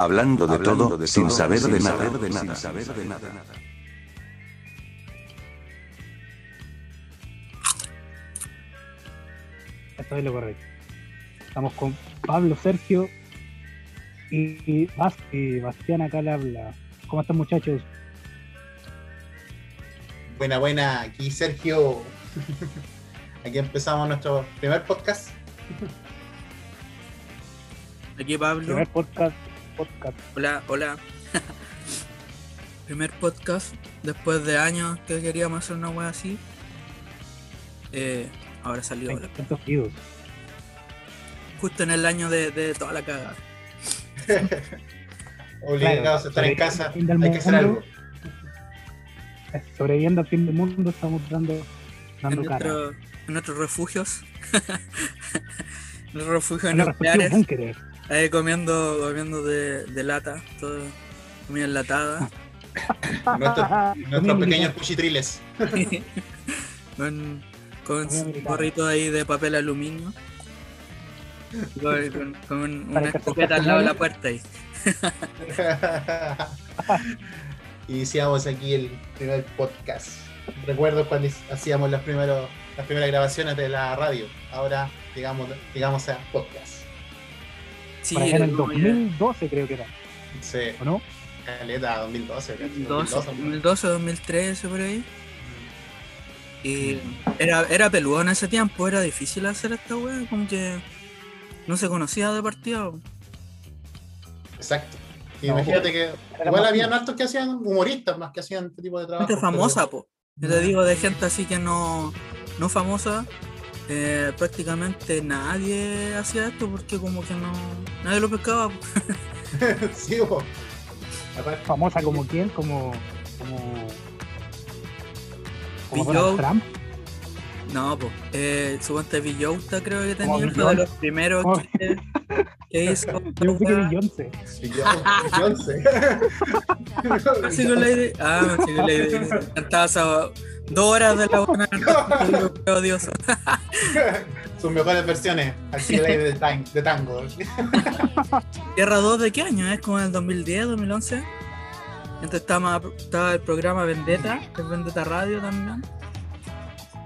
Hablando de todo, sin saber de nada. Esto es lo correcto. Estamos con Pablo, Sergio y, y Bastián acá le habla. ¿Cómo están muchachos? Buena, buena, aquí Sergio. Aquí empezamos nuestro primer podcast. Aquí Pablo. Primer podcast, podcast. Hola, hola. Primer podcast después de años que queríamos hacer una wea así. Eh, ahora salió la- Tantos seguidos. justo en el año de, de toda la cagada. Obligados a estar en casa, hay que hacer algo. Sobreviviendo al fin del mundo, estamos dando, En, dando cara. nuestro- en nuestros refugios. en los refugios respectivos nucleares. búnkeres. Ahí comiendo, comiendo de, de lata, todo comida enlatada. Nuestros, pequeños cuchitriles. con, un gorrito ahí de papel aluminio. Con, con- con Para una escopeta al lado de la puerta ahí. Iniciamos aquí el primer podcast. Recuerdo cuando hacíamos los primeros, las primeras grabaciones de la radio. Ahora llegamos, llegamos a podcast. Sí, Por allá en el como ya 2012 creo que era, Sí, ¿o no? caleta 2012. ¿cachai? 2012, 2012. 2012, 2013 por ahí. Y era, era peludo en ese tiempo, era difícil hacer esta wea, como que no se conocía de partida. Exacto. Y No, imagínate que Era igual habían hartos que hacían humoristas más que hacían este tipo de trabajo. Gente famosa, po. Yo te digo de gente así que no, no famosa, eh, prácticamente nadie hacía esto porque como que no, nadie lo pescaba. sí. Aparte, Famosa como quién, como. como. como Donald. Trump. No, pues, eh, suponte Villota creo que tenía, fue de Beyoncé. los primeros Como- que, que hizo. Yo que Beyoncé. Beyoncé. Así con la idea. Ah, sí, con la idea. Cantaba esas dos horas de la buena noche, odioso. Sus mejores versiones, así de, de, tan- de tango. Tierra 2 de qué año? ¿Es como el 2010, 2011? Entonces estaba, estaba el programa Vendetta, que es Vendetta Radio también.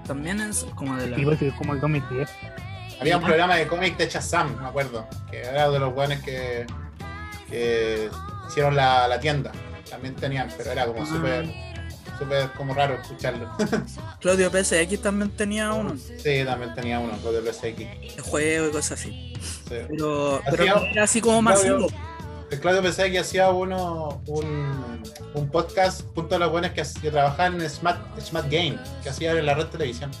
También es como de la. Que es como el 2010. Había un programa de cómic de Shazam, me acuerdo, que era de los buenos que, que hicieron la, la tienda. También tenían, pero era como Ah. súper súper como raro escucharlo. Claudio PSX también tenía uno Sí, también tenía uno, de PSX. de juego y cosas así. Sí. Pero, Hacía- pero era así como Claudio- masivo. El Claudio que hacía uno, un, un podcast junto a los buenos que, que trabajaban en Smart, Smart Game, que hacía en la red televisión.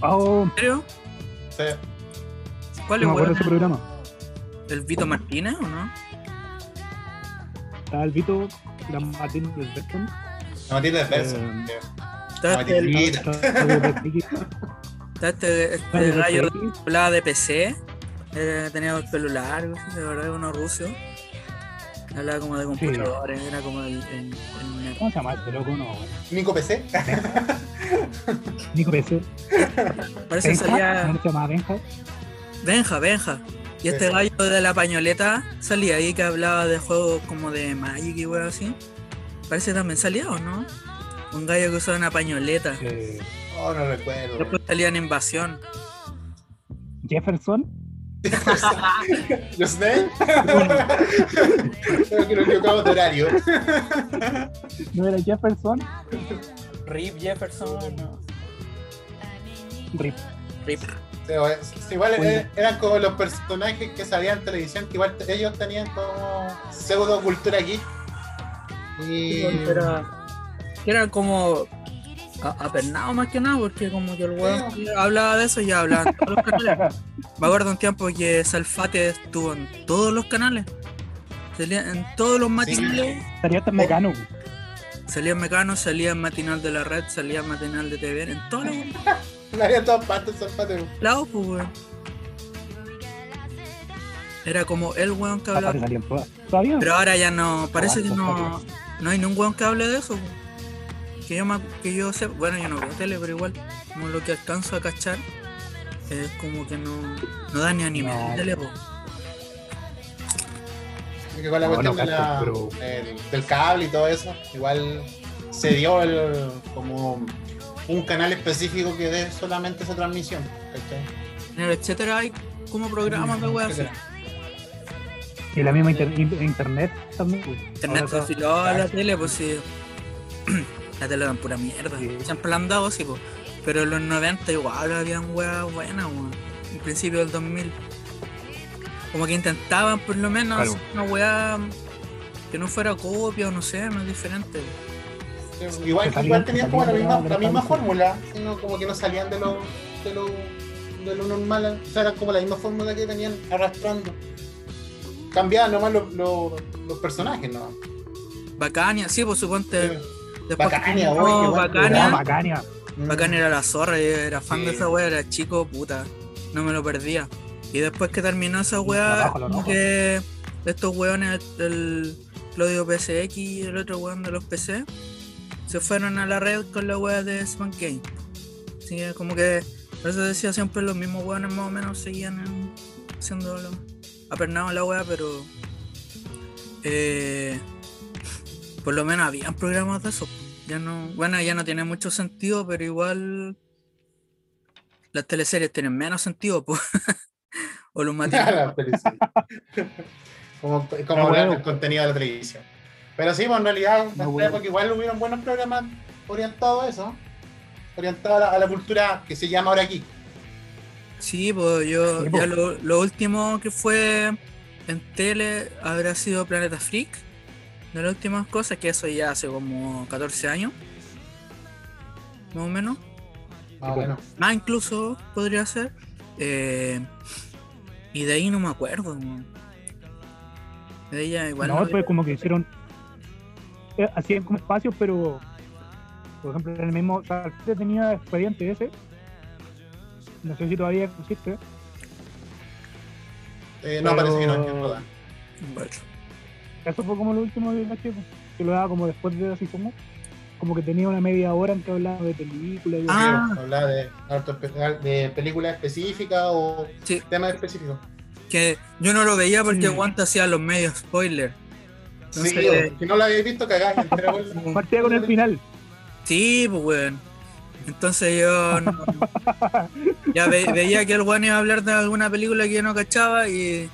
Oh, ¿En serio? Sí. ¿Cuál no es acuerdo de ese bueno? programa. ¿El Vito Martínez o no? Estaba el Vito, la Martín del Berton. La Matilde. Eh, Está este, está este, este gallo hablaba de PC. eh, tenía el pelo largo, de verdad, uno ruso. Hablaba como de computadores, era como el. el- el- ¿Cómo se llama este loco? No, Nico PC. Nico PC. parece que Benja, salía. ¿no se llamaba Benja? Benja, Benja. Y este Benja. gallo de la pañoleta salía ahí que hablaba de juegos como de Magic y weón así. Parece que también salía, ¿o no? Un gallo que usaba una pañoleta. Eh, Oh, no recuerdo. Después salía en Invasión. Jefferson. ¿Los ven? Creo que nos equivocamos de horario. ¿No era Jefferson? Rip Jefferson. No. Rip. Rip. Sí, igual eh, eran como los personajes que salían en televisión, que igual ellos tenían como pseudo cultura aquí. Y Era, era como apernado más que nada, porque como que el weón hablaba de eso y ya hablaba en todos los canales. Me acuerdo un tiempo que Salfate estuvo en todos los canales. Salía en todos los matinales. Estaría hasta Mecano. Salía en Mecano, salía en Matinal de la Red, salía en Matinal de TV, en todos los la había en todas partes, Zapate. lados, pues weón. Era como el weón que hablaba. Pero ahora ya no, parece que no, no hay ningún weón que hable de eso. Que yo, me- que yo sé, bueno, yo no veo tele, pero igual, como lo que alcanzo a cachar, es como que no, no da ni anime No. en tele, po. que con la No, cuestión no de la- cacho, pero- el- del cable y todo eso, igual se dio el, como un canal específico que dé solamente esa transmisión. ¿cachai? En el etcétera hay como programas de. Etcétera. Y la misma inter- in- internet también. pues. Internet se afiló a la tele, pues sí. la tele era pura mierda. Sí. Siempre la han dado así, pues. Pero en los 90 igual habían weas buenas, weón. En principio del 2000. Como que intentaban por lo menos Claro. hacer una wea que no fuera copia o no sé, más diferente. Igual, salían- igual tenían como la misma, la la misma cancha. fórmula, sino como que no salían de lo, de lo, de lo normal, o sea, era como la misma fórmula que venían arrastrando. Cambiaban nomás los, los, los personajes, ¿no? Bacania, sí, pues suponte. Sí. Después Bacania, que- no, Bacania. Bacania. Bacania era la zorra, yo era fan de esa wea, era chico, puta. No me lo perdía. Y después que terminó esa wea, que estos weones, el Claudio PSX y el otro weón de los PC, se fueron a la red con la wea de Span Game. Sí, como que, por eso decía siempre los mismos weones más o menos seguían en- haciendo apernados la wea, pero eh, por lo menos habían programas de eso. Ya no, bueno, ya no tiene mucho sentido, pero igual las teleseries tienen menos sentido, pues. o los felicidad. como como bueno. del contenido de la televisión. Pero sí, pues en realidad, esta bueno. época igual hubieron buenos programas orientados a eso, orientados a la, a la cultura que se llama ahora aquí. Sí, pues yo, Sí, ya lo, lo último que fue en tele habrá sido Planeta Freak. De las últimas cosas, que eso ya hace como 14 años. Más o menos. Más o pues. menos. Más incluso podría ser. Eh, y de ahí no me acuerdo. De ella igual. no, no- después como que hicieron. eh, hacían como espacios, pero. Por ejemplo, en el mismo. O sea, usted tenía expediente ese. No sé si todavía existe. Eh, no, Pero- parece que no, que no. Bueno, Eso fue como lo último que caché, que lo daba como después de así como. Como que tenía una media hora en que hablaba de películas. Ah. Hablar de, harto espe- de películas específicas o Sí. temas específicos. que yo no lo veía porque Sí. aguanta hacía los medios spoiler. Sí, si no lo habéis visto, bola. Partía con el final. Sí, pues weón. Entonces yo no- ya ve- veía que el weón iba a hablar de alguna película que yo no cachaba y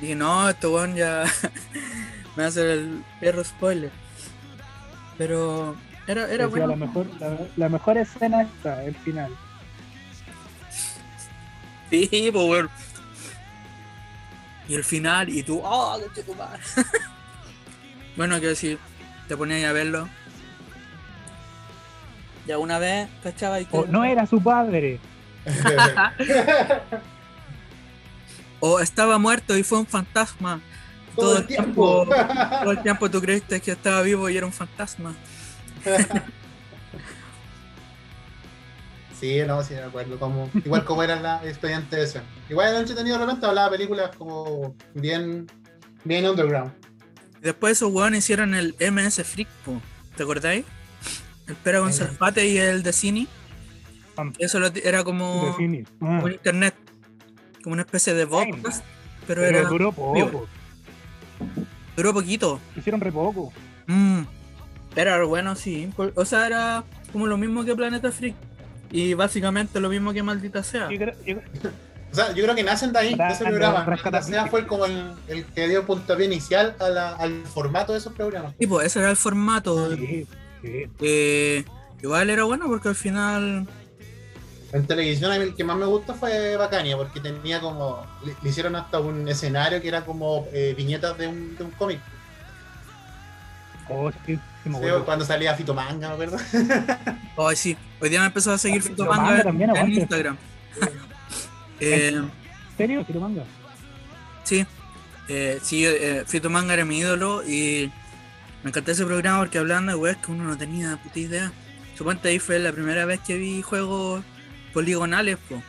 dije, no, este weón ya me va a hacer el perro spoiler. Pero era, era bueno. la, mejor, la, la mejor escena está, el final. Sí, pues weón. Y el final, y tú, oh, qué bueno, que si te ponías a verlo. Ya una vez, ¿cachaba? Y que- O no era su padre. O estaba muerto y fue un fantasma. Todo el tiempo. Todo el tiempo tú creíste que estaba vivo y era un fantasma. Sí, no, sí, me acuerdo. Como, igual como era la expediente ese. Igual era entretenido de repente, hablaba de películas como bien, bien underground. Después esos weones hicieron el MS Freak, po. ¿te acordáis? El Pera con Eh. Y el de Cine. Eso lo- era como de. Ah, como internet. Como una especie de podcast. Pero pero era. duró poco. Duró poquito. Hicieron re poco. Mm. Era bueno, sí. O sea, era como lo mismo que Planeta Freak. Y básicamente lo mismo que Maldita Sea. Yo creo- yo- O sea, yo creo que nacen de ahí, de ese programa. Maldita sea fue como el, el que dio puntapié inicial a la- al formato de esos programas. Y pues ese era el formato. sí, sí. Eh, igual era bueno porque al final. En televisión a mí el que más me gustó fue Bacania, porque tenía como. Le, le hicieron hasta un escenario que era como eh, viñetas de un, de un cómic. Oh, sí, sí me Sí, cuando salía Fito Manga, me acuerdo. Ay, sí. Hoy día me empezó a seguir Ah, Fito Fito Manga Manga en, también, en aguante. Instagram. Eh, ¿En serio? ¿Sí lo manga? sí. Eh, sí, eh, Fito Manga era mi ídolo y me encantó ese programa porque hablaban de weas que uno no tenía puta idea. Suponte ahí fue la primera vez que vi juegos poligonales, po.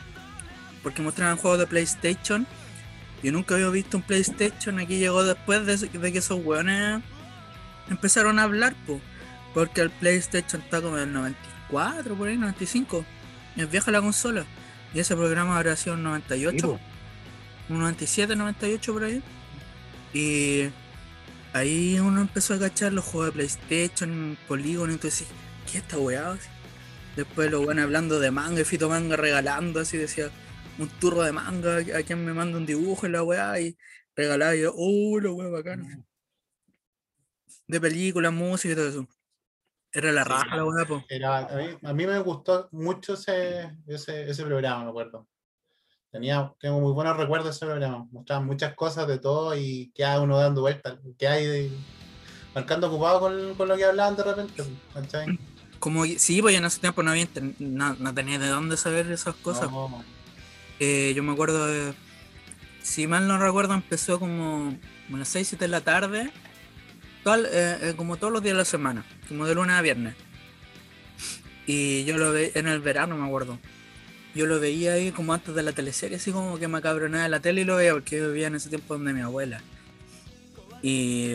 porque mostraban juegos de PlayStation. Yo nunca había visto un PlayStation, aquí llegó después de, de que esos weones empezaron a hablar, po. porque el PlayStation está como en el 94, por ahí, 95. Es vieja la consola. Y ese programa habrá sido en 98. Sí, po. un 97, 98 por ahí. Y ahí uno empezó a cachar los juegos de PlayStation, Polygon, y tú decís, ¿qué es esta weá? Así. Después lo van hablando de manga y Fito Manga regalando, así decía, un turro de manga, a quien me manda un dibujo en la weá y regalaba y yo, oh, la weá bacana. De películas, música y todo eso. Era la Sí, raja la weá, po. Era, a, mí, a mí me gustó mucho ese, ese, ese programa, me acuerdo. Tenía, tengo muy buenos recuerdos de ese programa. Mostraban muchas cosas de todo y quedaba uno dando vueltas. Que hay marcando ocupado con, con lo que hablaban de repente. ¿cachai? Como, sí, pues en ese tiempo no había no, no tenía de dónde saber esas cosas. No, Eh, yo me acuerdo de. Si mal no recuerdo, empezó como a las 6, 7 de la tarde. toda- eh, eh, como todos los días de la semana. Como de lunes a viernes. Y yo lo veía en el verano, me acuerdo. Yo lo veía ahí como antes de la teleserie, así como que me cabronaba de la tele y lo veía porque yo vivía en ese tiempo donde mi abuela. Y,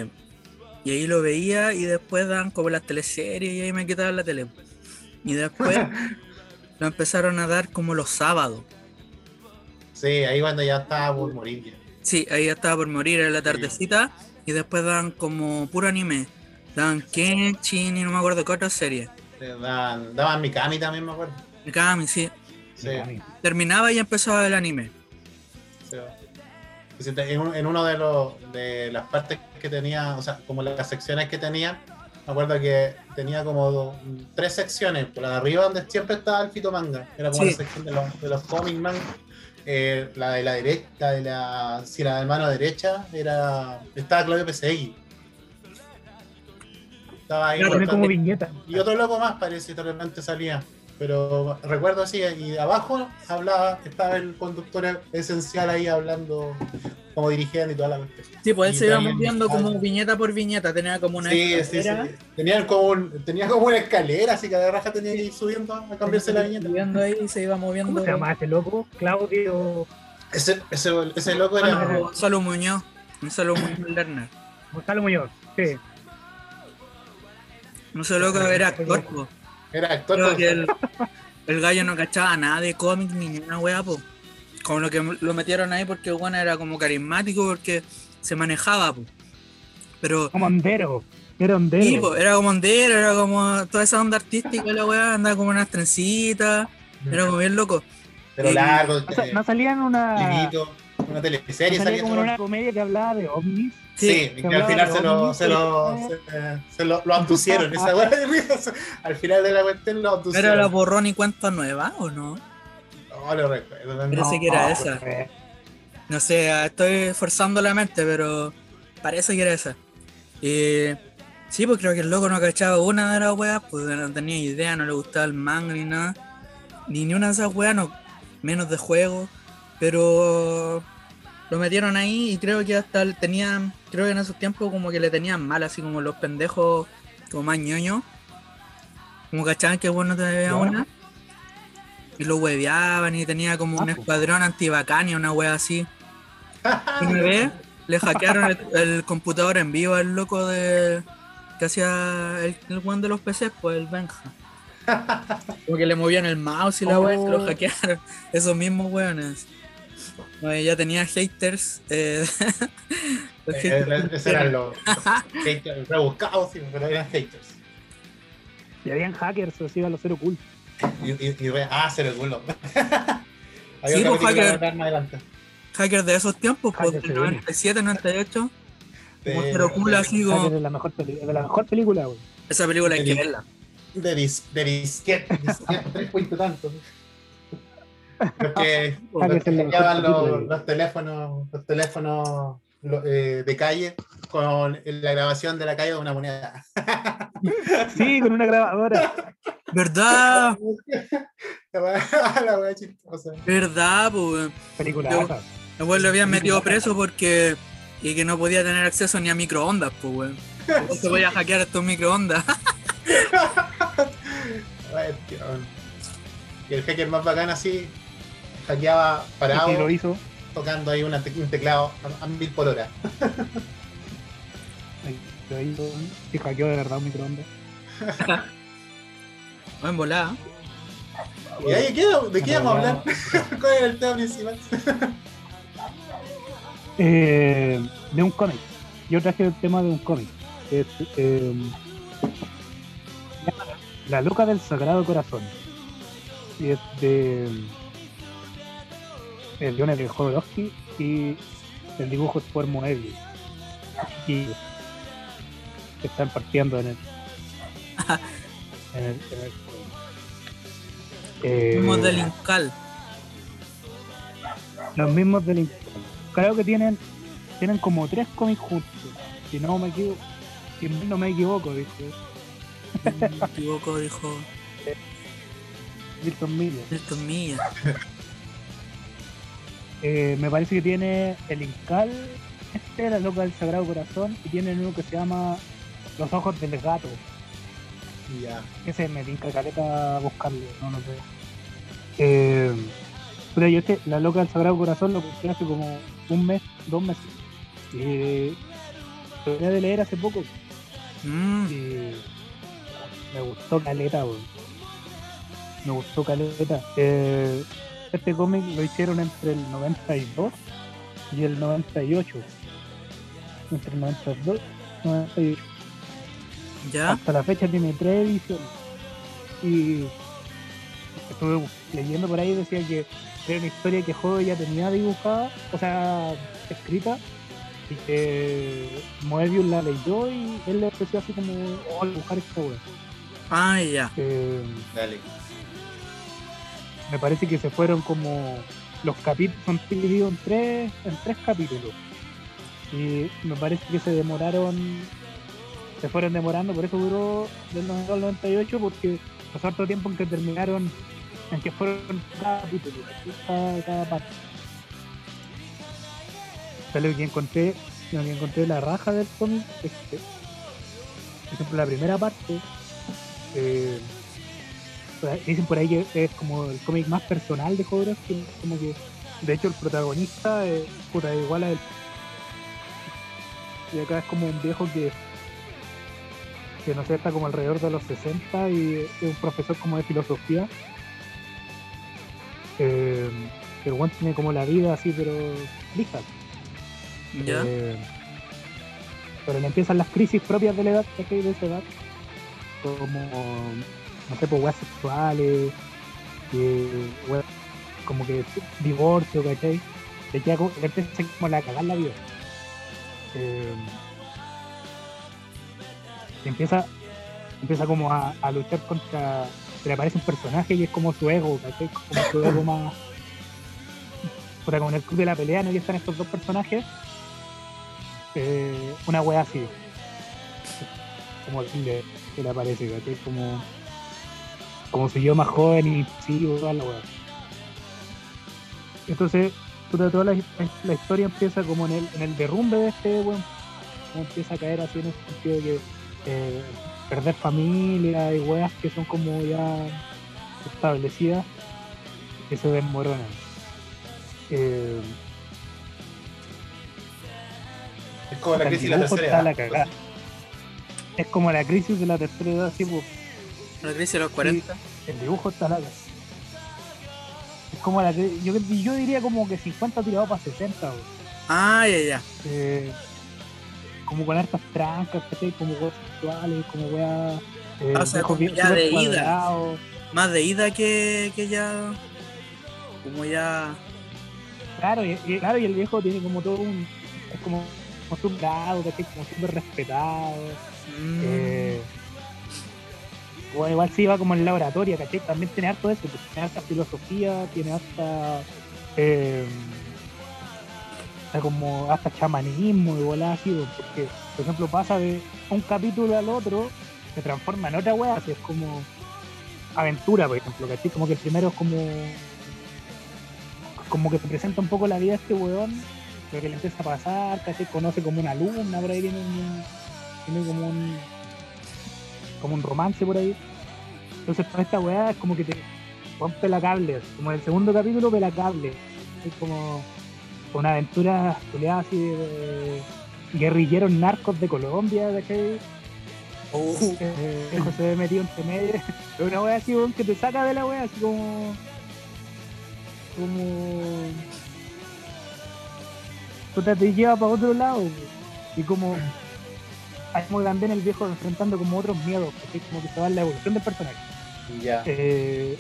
y ahí lo veía y después dan como las teleseries y ahí me quitaban la tele. Y después lo empezaron a dar como los sábados. Sí, ahí cuando ya estaba por morir. ya. Sí, ahí ya estaba por morir en la tardecita y después dan como puro anime. Dan Kenshin y no me acuerdo qué otra serie. Daban, daban Mikami también, me acuerdo. Mikami, sí. Sí, Terminaba y empezaba el anime. Si te- En, un- en uno de, los, de las partes que tenía, o sea, como las secciones que tenía, me acuerdo que tenía como tres secciones. Por la de arriba, donde siempre estaba el Fito Manga, era como Sí. la sección de los, de los cómics manga. Eh, la de la derecha, la de la, sí, la de mano derecha, era estaba Claudio PSX. Estaba ahí. Como viñeta. Y otro loco más parece que de repente salía. Pero recuerdo así, y abajo hablaba, estaba el conductor esencial ahí hablando, como dirigiendo y toda la cuestión. Sí, pues él se iba moviendo como viñeta por viñeta. Tenía como una Sí, sí, sí. escalera, Tenían como, un- tenía como una escalera, así que de raja tenía que ir subiendo a cambiarse la viñeta. subiendo ahí y se iba moviendo. ¿Cómo se llama ese loco? Claudio Ese, ese, ese loco era. no, Gonzalo Muñoz. Gonzalo Muñoz Lerner. Gonzalo Muñoz. Sí. No sé loco, era actor. Era actor. Creo que el, el gallo no cachaba nada de cómics ni ninguna wea, po. Como lo que lo metieron ahí porque el bueno era como carismático porque se manejaba, po. Pero Como Ondero. Era Ondero. sí, po, era como ondero, era como toda esa onda artística la wea, andaba como unas trencitas, era como bien loco. pero y- largo, eh, no salía en una. finito, una no teleserie. salía salía como una comedia que hablaba de ovnis. Sí, Sí, y que al final se lo, se lo, se, se lo, lo abducieron, esa weá de. Al final de la cuestión lo abducieron. ¿Era la borrón y cuenta nueva o no? No lo recuerdo. Parece no. que era No, esa. No sé, estoy forzando la mente, pero parece que era esa. Y sí, pues creo que el loco no cachaba una de las weas, pues no tenía idea, no le gustaba el manga ni nada. Ni ni una de esas weas, no, menos de juego. Pero lo metieron ahí y creo que hasta tenían, creo que en esos tiempos como que le tenían mal, así como los pendejos como más ñoños. Como cachaban que bueno te veía Ya. una. Y lo hueveaban y tenía como Ah, un escuadrón antibacania, una wea así. Una vez le hackearon el, el computador en vivo al loco de que hacía el, el weón de los PCs, pues el Benja. Como que le movían el mouse y la wea y se lo Oh. hackearon. Esos mismos weones. Ya tenía haters. Eh, Ese eran los haters rebuscados, sí, pero eran haters. Y habían hackers, así a los cero cool. Y, y, y re- ah, se lo culo. Sí, pues, hacker. más adelante. hackers de esos tiempos, pues del sí. 97, 98. Como De- cero cool, de- así como. de la mejor, peli- de la mejor película, güey. Esa película hay que verla. De, dis, de disquete, disquete, tres puntos tanto. Los que, los los teléfonos, los teléfonos lo- eh, de calle con la grabación de la calle de una moneda. Sí, con una grabadora. ¿Verdad? la wea chistosa. ¿Verdad? Pues. Película. Yo- El weón lo habían metido preso porque. Y que no podía tener acceso ni a microondas, pues, weón. No se podía hackear estos microondas. Y el hacker más bacán así hackeaba parado, Y lo hizo. Tocando ahí una te- un teclado a, a mil por hora. Lo hizo. Y hackeó de verdad un microondas. No, en volada. ¿Y ahí qué, de qué íbamos a hablar? ¿Cuál era el tema principal? Eh, de un cómic. yo traje el tema de un cómic. es, eh, se La loca del sagrado corazón. Y es de. El guion es de Jodorowsky y el dibujo es por Moebius. Y que están partiendo en el. en el, en el. Eh, Fuimos del Incal. los mismos del Incal. Creo que tienen tienen como tres cómics juntos. Si no me equivoco, si no me equivoco, dice Me equivoco, dijo Milton Miller. Milton Milla. Eh, me parece que tiene el Incal, este, la loca del Sagrado Corazón, y tiene uno que se llama Los Ojos del Gato. Ya. Ese me tinca caleta a buscarlo, no lo sé. Eh, pero yo este, la loca del Sagrado Corazón lo compré hace como un mes, dos meses. Y lo terminé de leer hace poco. Mm, y me gustó caleta, weón. Me gustó caleta. Eh, este cómic lo hicieron entre el 92 y el 98. Entre el 92 y el 98. ya. Hasta la fecha tiene tres ediciones. Y estuve leyendo por ahí decía que era una historia que Jodo ya tenía dibujada, o sea, escrita, y que Moebius la leyó y él le ofreció así como, oh, dibujar esta wea. Ah, ya. Eh, Dale. Me parece que se fueron como los capítulos son divididos en tres en tres capítulos y me parece que se demoraron se fueron demorando por eso duró del 92 al 98 porque pasó harto tiempo en que terminaron en que fueron cada capítulo ¿sí? cada, cada parte Pero lo que encontré lo que encontré la raja del cómic es que por ejemplo la primera parte eh, dicen por ahí que es como el cómic más personal de Jodorowsky, como que de hecho el protagonista es puta, es igual a él. Y acá es como un viejo que que no sé, está como alrededor de los 60 y es un profesor como de filosofía. Eh, el one tiene como la vida así, pero lista. Ya. Eh, pero le empiezan las crisis propias de la edad. De esa edad. Como, no sé, pues weas sexuales, eh, weas como que divorcio, ¿cachai? Le, queda como, le empieza como a cagar la vida. Eh, empieza, empieza como a, a luchar contra. Se le aparece un personaje y es como su ego, ¿cachai? Como su ego más. Como en el club de la pelea, ¿no? Y están estos dos personajes eh, una wea así. Como el que le aparece, ¿cachai? Como, como si yo más joven y sí, toda la wea. Entonces, puta, toda la, la historia empieza como en el, en el derrumbe de este weón. Como empieza a caer así en el sentido de que eh, perder familia y weas que son como ya establecidas que se desmoronan. Eh, Es como la crisis de la tercera la edad. cagada. Es como la crisis de la tercera edad, sí, pues, La crisis de los 40. el dibujo está la Es como la que yo, yo diría como que 50 tirado para 60, güey. Ah, ya, ya. Eh, como con hartas trancas. Como weas sexuales, como weas. Eh, Ah, o sea, como ya de ida. cuadrados. Más de ida que, que ya. Como ya. Claro y, y- claro, y el viejo tiene como todo un. Es como, ¿cachai? Como súper respetado. mm, Eh, bueno, igual sí va como en laboratorio, ¿cachai? También tiene harto de eso, pues, tiene harta filosofía, tiene hasta como hasta chamanismo bola así, pues, porque, por ejemplo, pasa de un capítulo al otro, se transforma en otra wea, así es como aventura, por ejemplo, ¿cachai? Como que el primero es como. como que se presenta un poco la vida de este weón, lo que le empieza a pasar, ¿cachai? Conoce como una alumna, por ahí tiene un tiene como un como un romance por ahí. Entonces con esta weá es como que te rompe la cable como en el segundo capítulo pela cable. Es como una aventura culiada así de guerrilleros narcos de Colombia ¿cachai? Eh, eso se ve metido entre medio. Es una weá así weón, que te saca de la weá así como como puta te lleva para otro lado y como como también el viejo enfrentando como otros miedos, ¿cachai? como que se va en la evolución del personaje. Ya. Eh,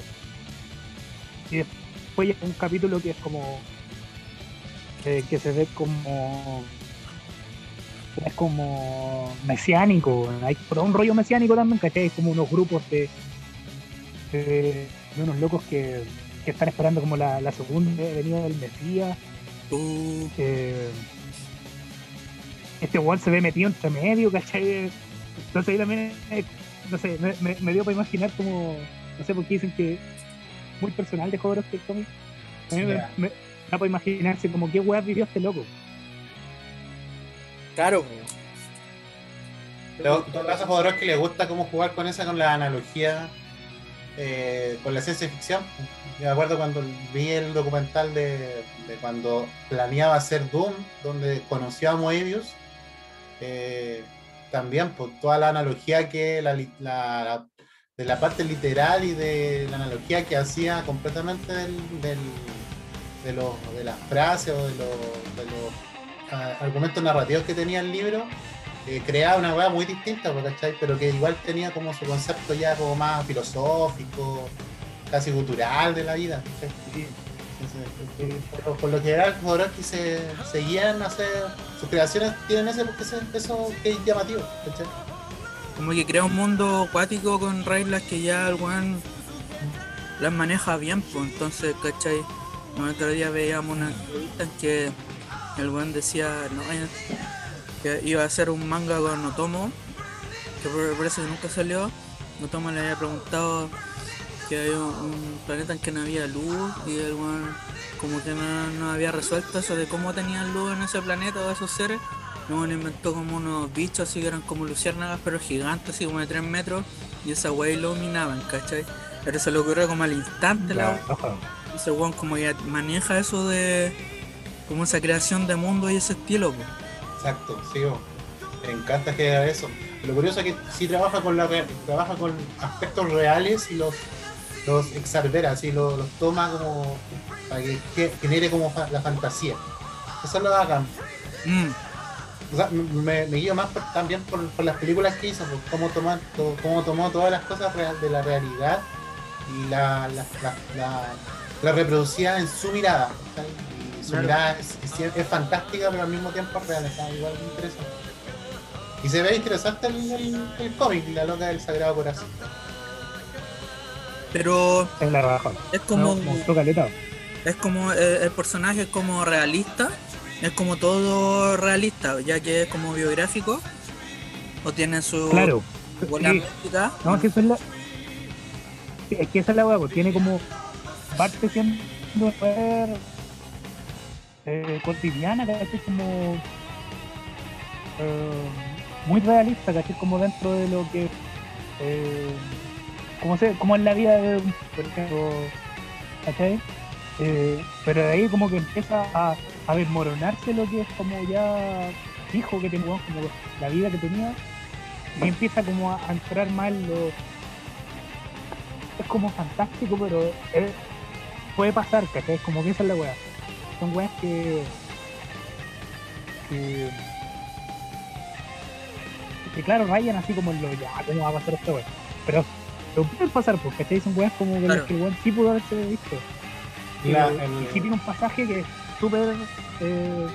y después hay un capítulo que es como eh, que se ve como es como mesiánico, hay todo un rollo mesiánico también, ¿cachai? Como unos grupos de, de, de unos locos que, que están esperando como la, la segunda venida del Mesías. Uh, eh, este weón se ve metido entre medio, ¿cachai? Entonces ahí también, no sé, me, me- me dio para imaginar como, no sé por qué dicen que muy personal de Jodorowsky el cómic. A mí me- da para imaginarse como qué weón vivió este loco. claro. Pero en todo caso, a Jodorowsky le gusta cómo jugar con esa, con la analogía, eh, con la ciencia ficción. Me acuerdo cuando vi el documental de, de cuando planeaba hacer Doom, donde conoció a Moebius, eh, también por toda la analogía que la, la- de la parte literal y de la analogía que hacía completamente del, de, los, de las frases o de los, ah, argumentos narrativos que tenía el libro, eh, creaba una weá muy distinta, pues. Pero que igual tenía como su concepto ya como más filosófico, casi cultural de la vida. Por, lo- general, Jodorowsky se, se guían a hacer. Sus creaciones tienen ese, ese- eso que es llamativo, ¿cachai? Como que crea un mundo acuático con reglas que ya el weón las maneja bien, pues entonces, ¿cachai? El otro día veíamos una entrevista en que el weón decía no, eh, que iba a hacer un manga con Otomo, que por- que nunca salió. Otomo le había preguntado que había un, planeta en que no había luz y el weón como que no, no había resuelto eso de cómo tenían luz en ese planeta o esos seres. Luego le inventó como unos bichos así que eran como luciérnagas pero gigantes, así como de 3 metros, y esa wey iluminaban, ¿cachai? Pero se le ocurrió como al instante la La ese weón como ya maneja eso de como esa creación de mundo y ese estilo, po. Exacto, sí, bo. me encanta que haga eso. Lo curioso es que sí trabaja con la trabaja con aspectos reales y los los exagera, así los, los toma como para que, genere como fa- la fantasía. Eso es lo bacán. Mm, O sea, me, me guío más por- también por, por las películas que hizo, por cómo, tomar, to- cómo tomó todas las cosas real- de la realidad y la, la, la, la- reproducía en su mirada. Y su Claro. mirada es, es- es fantástica, pero al mismo tiempo es real, está igual de interesante. Y se ve interesante el, el, el cómic, La Loca del Sagrado Corazón. Pero Es la raja. es como caleta. es como eh, el personaje es como realista, es como todo realista, ya que es como biográfico o tiene su Claro. Sí. mística. No, que eso es la. Es que esa es la hueá, pues, tiene como. Parte siendo eh, cotidiana, ¿cachai? Como. eh, muy realista, ¿cachai? Como dentro de lo que. Eh, como, se, como en la vida de un. ¿cachai? Eh, pero de ahí como que empieza a, a desmoronarse lo que es como ya fijo que tenía, como la vida que tenía y empieza como a, entrar mal lo es como fantástico pero es- puede pasar ¿cachai? es como que esa es la weá son weas que que, que claro rayan así como en lo ya cómo va a pasar esta wea pero lo pueden pasar porque ¿cachai? son weas como que Claro. las que el weón sí pudo haberse visto y, La- el- sí tiene un pasaje que es súper eh,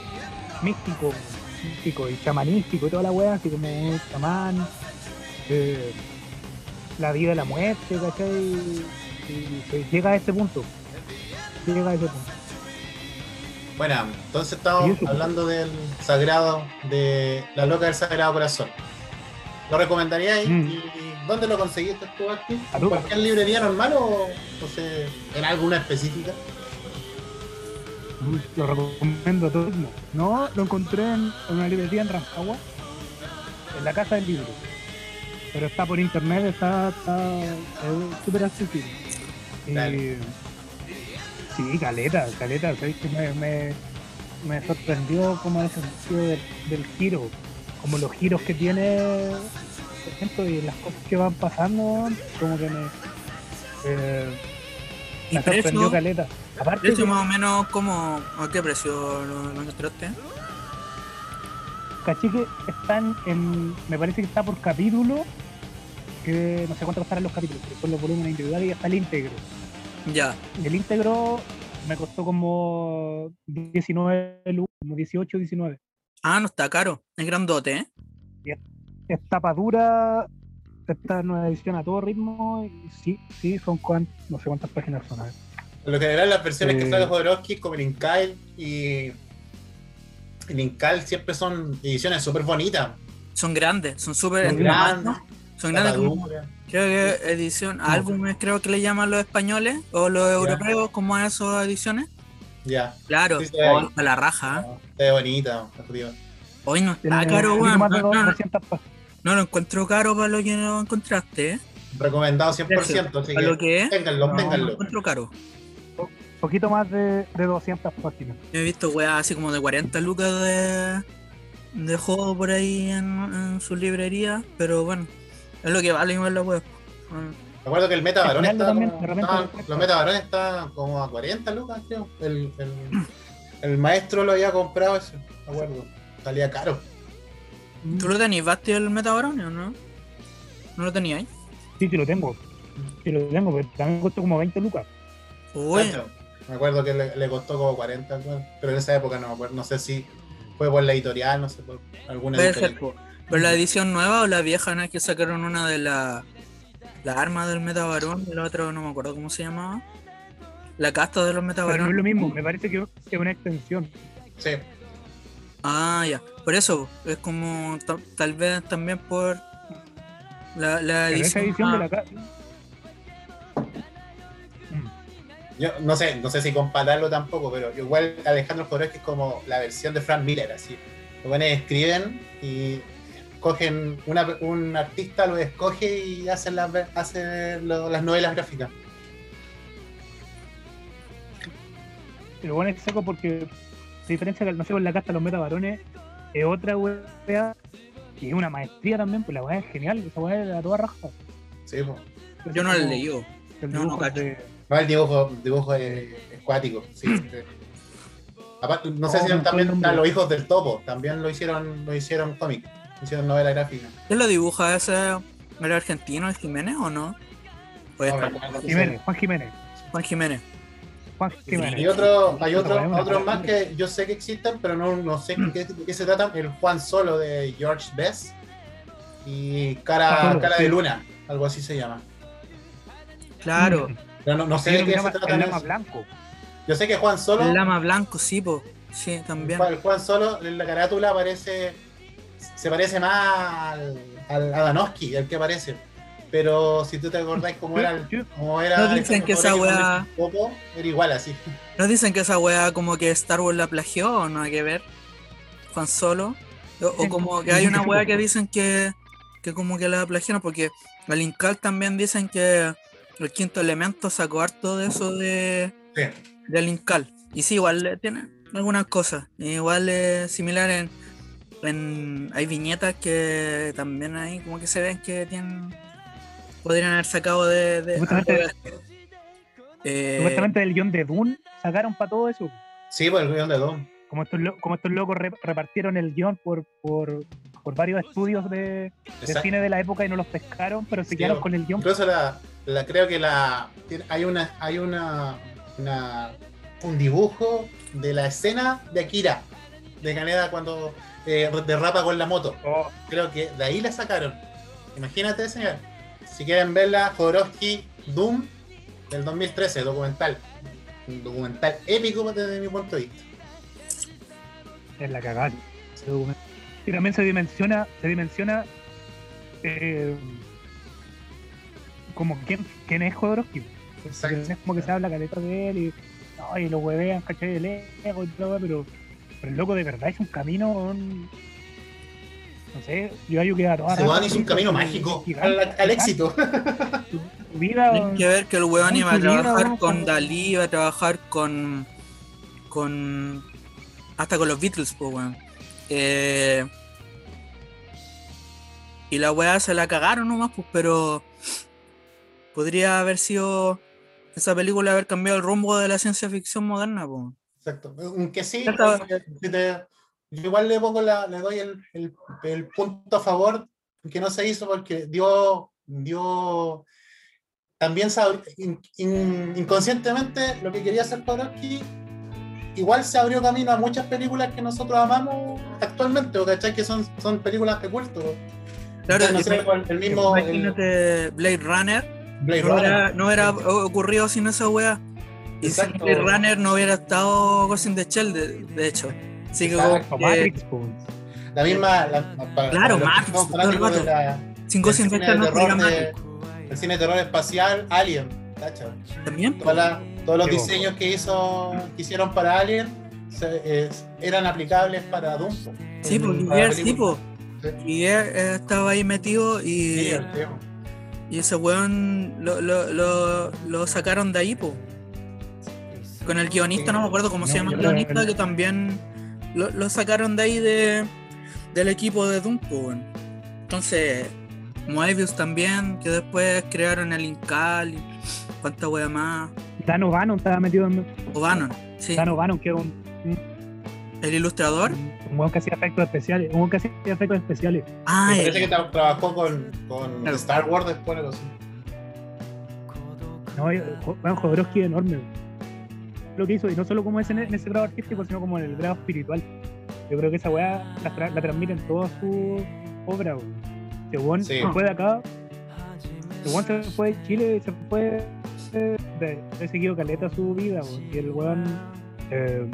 místico místico y chamanístico y toda la wea así como chamán eh, la vida y la muerte ¿cachai? y, llega a ese punto llega a ese punto Bueno, entonces estamos eso. hablando del sagrado, de la loca del Sagrado Corazón. ¿Lo recomendaríais? Mm. ¿Y dónde lo conseguiste tú? A ¿En cualquier librería normal o en alguna específica? lo recomiendo a todo no lo encontré en, en una librería en Rancagua en la casa del libro pero está por internet está está es súper accesible sí caleta caleta ¿sabes? que me, me, me sorprendió como el sentido del, del giro como los giros que tiene por ejemplo y las cosas que van pasando como que me eh, ¿Y me sorprendió precio? caleta aparte ¿Precio que- más o menos como a qué precio lo, lo encontraste? caché que están en. Me parece que está por capítulo. Que no sé cuánto costarán los capítulos, pero son los volúmenes individuales y está el íntegro. Ya. Y el íntegro me costó como 19 lucas, como 18 19. Ah, no está caro. Es grandote, ¿eh? Es tapa dura, esta nueva edición a todo ritmo. Y sí, sí, son cuan- no sé cuántas páginas son. a ver. Por lo general, las versiones que Eh. sale Jodorowsky, como el Incal y. El Incal siempre son ediciones súper bonitas. Son grandes, son súper. Son grandes. ¿no? Son grandes como. Creo que edición, álbumes creo que le llaman los españoles o los europeos, como a esas ediciones. Ya. Claro, Sí, sí, o ahí. a la raja. ¿eh? Se ve bonita. arriba. Hoy no está caro, un poquito weón. más de No, no, 200 páginas. no lo encuentro caro para lo que lo encontraste, ¿eh? Recomendado 100%. Así Para lo que que es, ténganlo, no, no lo ténganlo. encuentro caro. poquito más de, de 200 páginas. Yo he visto weas así como de 40 lucas de, de juego por ahí en, en su librería, pero bueno, es lo que vale igual la web. Me acuerdo que el Meta final está. también, como- cuesta. los Meta Varón estaban como a 40 lucas, creo. El, el, el maestro lo había comprado ese, me acuerdo. Salía caro. ¿Tú lo tenías, Basti, el Metabaronio, no? ¿No lo teníais? Sí, sí lo tengo. Sí lo tengo, pero también costó como 20 lucas. Tanto. Me acuerdo que le, le costó como 40, weón, pero en esa época no me acuerdo. No sé si fue por la editorial, no sé, por alguna editorial. Pero la edición nueva o la vieja, ¿no? Es que sacaron una de la, la arma del Metabarón y la otra no me acuerdo cómo se llamaba. La casta de los Pero no es Metabarón. lo mismo, me parece que es una extensión. Sí, Ah, ya. Por eso, es como ta- tal vez también por la, la Pero esa edición. edición de ah, la ca- yo no sé, no sé si compararlo tampoco, pero igual Alejandro Jodorowsky es como la versión de Frank Miller, así. Los buenos escriben y cogen una, un artista lo escoge y hacen las hace lo- las novelas gráficas. Pero bueno, es seco porque a diferencia que no sé, con la casta de los metabarones, es otra wea que es una maestría también, pues la weá es genial, esa weá es a toda raja. Sí, po. Yo no la leído. el no, no cacho. de- No, el dibujo, dibujo es, es cuático, sí. sí. Aparte, no sé Oh, si me también hombre. los hijos del topo, también lo hicieron, lo hicieron cómic, hicieron novela gráfica. ¿Quién lo dibuja ese? ¿Era argentino, el Jiménez o no? No acuerdo. Jiménez, Juan Jiménez. Juan Jiménez. Juan Jiménez. Hay, otro, hay otro, otros más que yo sé que existen, pero no, no sé de qué, se tratan. El Juan Solo de George Best y Cara, Juan Solo, cara sí. de Luna, algo así se llama. Claro. Pero no, no sé de qué se trata. el Lama eso. Blanco. Yo sé que Juan Solo, El Lama Blanco, sí, po. Sí, también. Juan, Juan Solo, en la carátula parece, se parece más al, al el que aparece. Pero si tú te acordás cómo era cómo era No dicen que esa weá- era igual así. ¿Nos dicen que esa weá como que Star Wars la plagió o no hay que ver? Juan Solo. O, como que hay una weá que dicen que, que como que la plagiaron porque al Incal también dicen que el quinto elemento sacó harto de eso de, Sí. del Incal. Y sí, igual tiene algunas cosas. Igual es similar en, en- Hay viñetas que también ahí como que se ven que tienen... Podrían haber sacado de... de, Supuestamente-. Eh, Supuestamente del guion de Dune sacaron para todo eso. Sí, por el guion de Don. Como estos, como estos locos re- repartieron el guion por, por, por varios estudios de, de cine de la época y no los pescaron, pero se Sí, quedaron con el guion. Incluso la, la- creo que la hay una hay una, una- un dibujo de la escena de Akira de Caneda cuando eh, derrapa con la moto. Oh, Creo que de ahí la sacaron. Imagínate, señor. Si quieren verla, Jodorowsky Doom del 2013, documental. Un documental épico desde mi punto de vista. es la cagada. Y también se dimensiona, se dimensiona eh, como quién, quién es Jodorowsky. Porque es como que se habla caleta de él y, no, y lo huevean, ¿cachai? El ego y todo, pero, pero el loco de verdad es un camino, un- no sé, yo que a raja weón hizo un camino mágico gigante, al, al éxito. Su vida, Tienen que ver que el weón iba a vida, trabajar con- Dalí, iba a trabajar con. con. hasta con los Beatles, pues weón. Eh, y la weá se la cagaron nomás, pues, pero. podría haber sido. esa película haber cambiado el rumbo de la ciencia ficción moderna, pues. Exacto. Aunque sí, Exacto. Si yo igual le pongo la, le doy el, el- el punto a favor que no se hizo porque dio, dio también sab- in- in- inconscientemente lo que quería hacer Jodorowsky igual se abrió camino a muchas películas que nosotros amamos actualmente, ¿o ¿cachai? Que son, son películas de culto. Claro, no y- sé, el, mismo el imagínate Blade Runner. Blade No Runner. hubiera, no hubiera ocurrido sin esa wea. Y Exacto. Blade Runner no hubiera estado Ghost in the Shell, de, de hecho. Exacto. Que Matrix, po. La misma. la- para- Claro, para Matrix, todo el rato. sin cine de terror de- Matrix. el cine de terror espacial, Alien. También. Todas las- todos los diseños que hizo que hicieron para Alien se- es- eran aplicables para Doom. Sí, porque para la Gears, sí, película. po. Y eh, estaba ahí metido y, Sí, el tío. y ese weón lo, lo, lo, lo sacaron de ahí, po. Con el guionista, no me acuerdo cómo se llama el guionista, que también lo, lo sacaron de ahí de, del equipo de Doom. Entonces, Moebius también, que después crearon el Incal y cuánta wea más. Dan O'Bannon estaba metido en. O Bannon, sí. Dan O'Bannon, que era un, El ilustrador. un, weón que hacía efectos especiales. Un weón que hacía efectos especiales. Ah, Me el- parece que tra- trabajó con, con Claro. Star Wars después. algo así. No, weón, Jodorowsky es enorme. Lo que hizo, y no solo como es en, ese grado artístico, sino como en el grado espiritual. Yo creo que esa weá la, tra- la transmite en toda su obra. Ese Sí. se fue de acá. Ese se fue de Chile y se fue de, de, seguido caleta su vida. weón. Y el weón eh,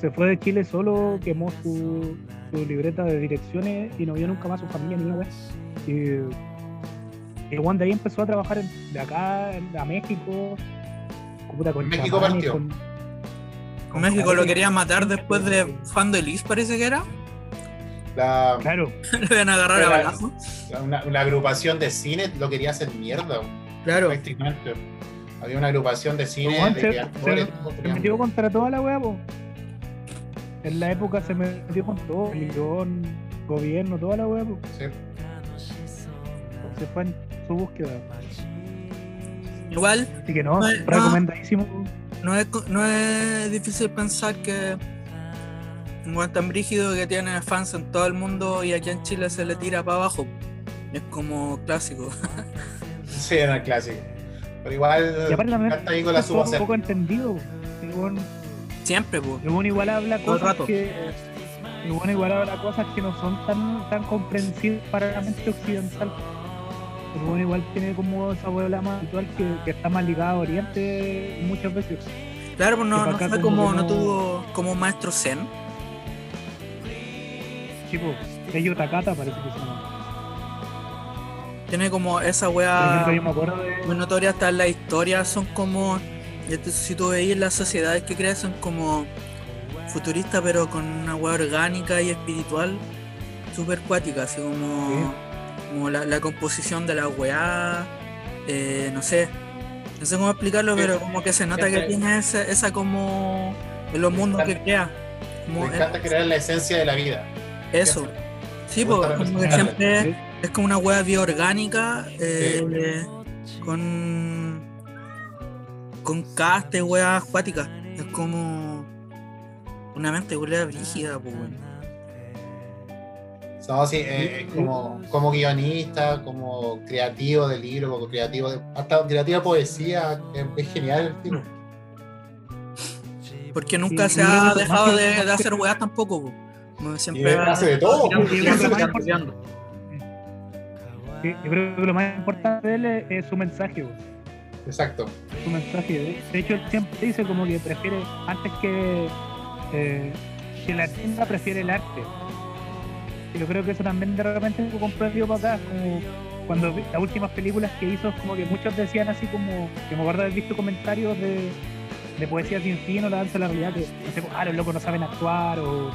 se fue de Chile solo, quemó su, su libreta de direcciones y no vio nunca más a su familia ni una weá. Y el weón de ahí empezó a trabajar de acá a México. Puta, con México chamanes, partió. con- con México lo chamanes. quería matar después de Fan de Liz, parece que era. La, Claro, Lo iban a agarrar a balazo. la- una, una agrupación de cine lo quería hacer mierda. Claro. prácticamente. Había una agrupación de cine de se- querían- metió contra toda la weá, po. En la época se metió con todo, religión, gobierno, toda la weá, po. sí. Se fue en su búsqueda. Igual, Así que no, No, no. recomendadísimo. no es, no es difícil pensar que un weón tan brígido que tiene fans en todo el mundo y aquí en Chile se le tira para abajo. Es como clásico. Sí, era clásico. Pero igual, Y aparte también hasta ahí con la es poco, suba poco entendido. El Siempre, pues. el weón igual habla Todo el cosas rato. que. El weón igual habla cosas que no son tan, tan comprensibles para la mente occidental. El weón igual tiene como esa bola más habitual que, que está más ligada a Oriente muchas veces. Claro, pues no, no fue como no no- tuvo como un maestro zen. Tipo, Ello Takata parece que se llama. Tiene como esa yo me acuerdo de. muy notoria hasta en la historia, son como. Si tú veis las sociedades que crean, son como futuristas, pero con una weá orgánica y espiritual súper cuática, así como, como la, la composición de la weá, eh, no sé, no sé cómo explicarlo, Sí. pero como que se nota que Siempre- tiene esa, esa como en los mundos que crea. Como Me encanta crear la esencia de la vida. eso. Sí, Me gusta como que representarla. siempre Sí. es como una hueá bioorgánica eh, con con castes, hueas acuáticas. Es como una mente hueá brígida, pues weón. No, sí, eh, como, como guionista, como creativo de libro, como creativo de, hasta creativa poesía, es, es genial el tipo. Porque nunca Sí, se ha dejado de, hacer hueás tampoco, Y siempre hace de todo. Sí, yo creo que lo más importante de él es, es su mensaje. po. Exacto. su mensaje. De hecho, él siempre dice como que prefiere, antes que, eh, que la tienda, prefiere el arte. Yo creo que eso también de repente lo comprendió para acá, como cuando las últimas películas que hizo, como que muchos decían así como, que me acuerdo haber visto comentarios de, de poesía sin fin o la danza de la realidad, que no sé, ah, los locos no saben actuar o,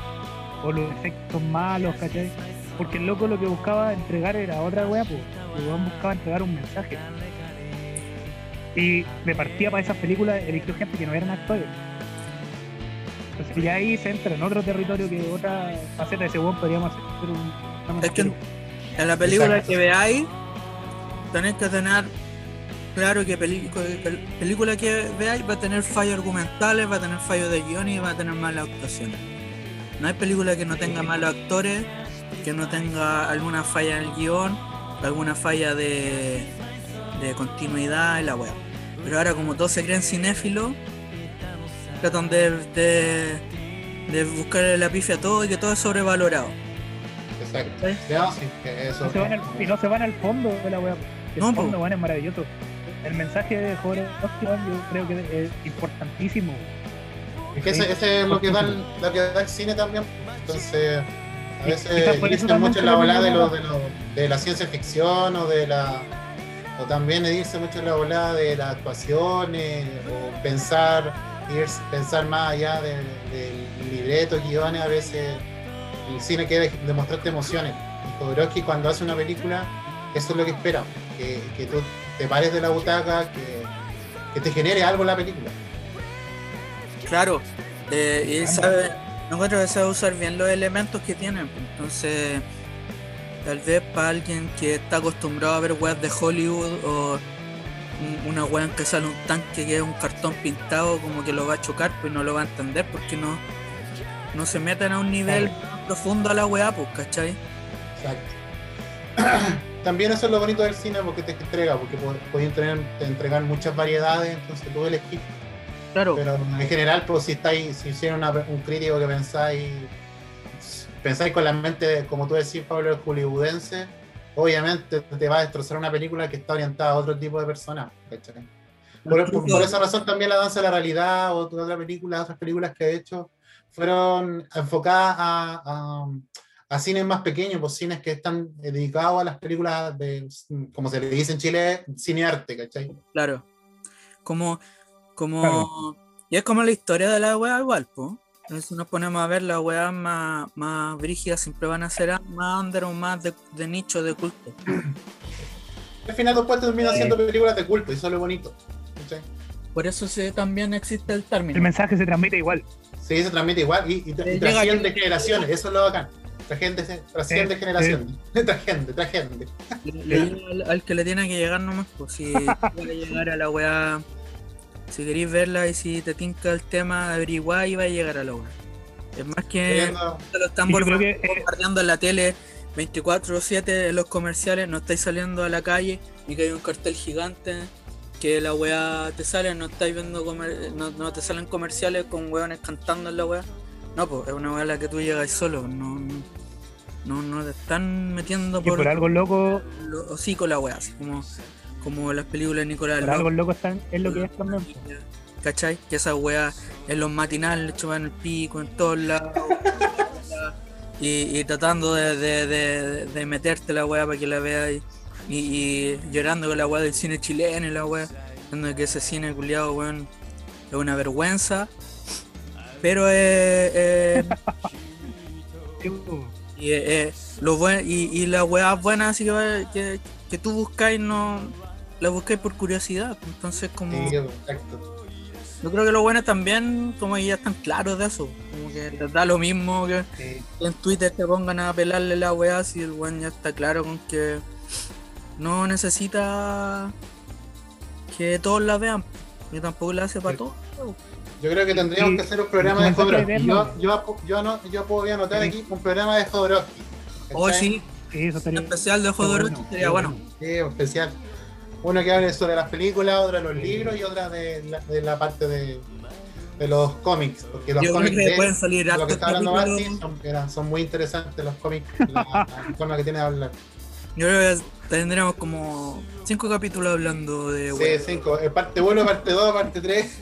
o los efectos malos, ¿cachai? Porque el loco lo que buscaba entregar era otra wea, pues. El weón buscaba entregar un mensaje. Y de partida para esas películas eligió gente que no eran actores. Entonces ya ahí se entra en otro territorio que otra faceta de ese weón podríamos hacer un... Es que en la película Exacto. que veáis, tenéis que tener claro que peli- que el- película que veáis va a tener fallos argumentales, va a tener fallos de guion y va a tener malas actuaciones. No hay película que no tenga malos actores, que no tenga alguna falla en el guion, alguna falla de, de continuidad en la web. Pero ahora como todos se creen cinéfilos, tratan de, de, de buscarle la pifia a todo y que todo es sobrevalorado. Exacto. Ya, sí, que eso. No se van al- y no se van al fondo de la web. El No, fondo, es maravilloso. El mensaje de Jodorowsky, yo creo que es importantísimo. Es que ese, ese es lo que, da el, lo que da el cine también. Entonces, a veces también mucho en la volada de, lo, de, lo- de la ciencia ficción o de la. O también irse mucho en la volada de las actuaciones o pensar, pensar más allá de- del libreto, guiones, a veces el cine quiere demostrarte emociones. Y Jodorowsky cuando hace una película, eso es lo que espera, que, que tú te pares de la butaca, que, que te genere algo la película. Claro, eh, y sabe, no encuentro que sabe usar bien los elementos que tienen. pues, Entonces, tal vez para alguien que está acostumbrado a ver weas de Hollywood o un- una wea en que sale un tanque que es un cartón pintado, como que lo va a chocar, pues no lo va a entender porque no, no se meten a un nivel profundo a la wea, pues, ¿cachai? Exacto. También eso es lo bonito del cine porque te entrega, porque pueden tener, te entregar muchas variedades, entonces tú elegís. Claro, Pero en general, pues si estáis, si hicieron un crítico que pensáis, pensáis con la mente, como tú decís, Pablo, el hollywoodense, obviamente te va a destrozar una película que está orientada a otro tipo de personas. ¿cachai? Por, por- por esa razón también la danza de la realidad o otra película, otras películas que he hecho fueron enfocadas a, a, a cines más pequeños, pues cines que están dedicados a las películas de, como se le dice en Chile, cine arte, ¿cachai? claro. Como, como, Claro. y es como la historia de la wea igual, Si nos ponemos a ver las weas más, más brígidas siempre van a ser más under o más de, de nicho, de culto. Al final después terminan Sí. siendo películas de culto y eso es lo bonito. Por eso también existe el El término. mensaje se transmite igual. Sí, se transmite igual y, y, y Eh, trasciende generaciones, eso es lo bacán. Trasciende, trasciende Sí, generaciones. Trasciende, trasciende. Le- le al que le tiene que llegar nomás, pues si quiere llegar a la weá, si queréis verla y si te tinca el tema, averiguar y va a llegar a la weá. Es más que te lo están eh, bombardeando en la tele 24-7 en los comerciales, no estáis saliendo a la calle y que hay un cartel gigante que la weá te sale, no estáis viendo comer- no, no te salen comerciales con weones cantando en la weá. No, pues es una weá a la que tú llegas solo, no, no, no, no te están metiendo por, por algo loco, lo- hocico la weá, así como, como las películas de Nicolás por algo loco están, es lo que es también. ¿Cachai? Que esa weá en los matinales le chupan el pico en todos lados. y, y tratando de, de, de, de meterte la weá para que la veas y, y- y llorando con la weá del cine chileno y la weá. Diciendo que ese cine culiado, weón, es una vergüenza. Pero po. y, eh, lo buen, y, y las weas buenas así que, que, que tú buscáis no las buscáis por curiosidad entonces como Sí, exacto. yo creo que los buenos también como que ya están claros de eso como que les da lo mismo que Sí. en Twitter te pongan a pelarle la wea si el buen ya está claro con que no necesita que todos la vean y tampoco la hace para Sí. todos Yo creo que tendríamos Sí, que hacer un programa de Jodorowsky. Yo, yo, yo, no, yo anotar Sí. aquí un programa de Jodorowsky. oh sí Sí, eso un sería especial de Jodorowsky bueno, sería bueno Sí, un especial. Uno que hable sobre las películas, otra de los libros y otra de la, de la parte de, de los cómics. Porque los yo creo cómics que de- pueden salir lo que está hablando. Martín son, son muy interesantes los cómics, la, la forma que tiene de hablar. Yo creo que tendremos como cinco capítulos hablando de Sí, wea. cinco. Eh, parte 1, parte 2, parte 3.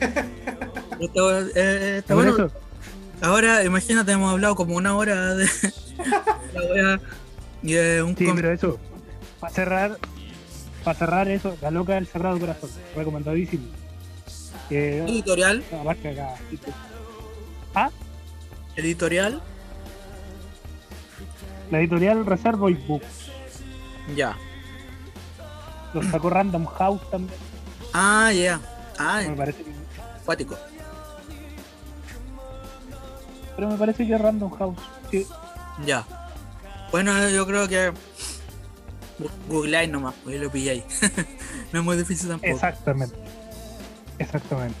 Está, eh, está bueno. eso, Ahora, imagínate, hemos hablado como una hora de la wea. Y un sí, com- pero eso, para cerrar, para cerrar eso, la loca del Sagrado Corazón, recomendadísimo. Editorial. aparte acá, Editorial. la editorial Reservoir Books, Ya. lo sacó Random House también, Ah, ya. Ah, me parece que, pero me parece que es Random House. Sí, Ya. Bueno, yo creo que. Googleáis nomás, pues y lo pilláis. no es muy difícil tampoco. exactamente. Exactamente.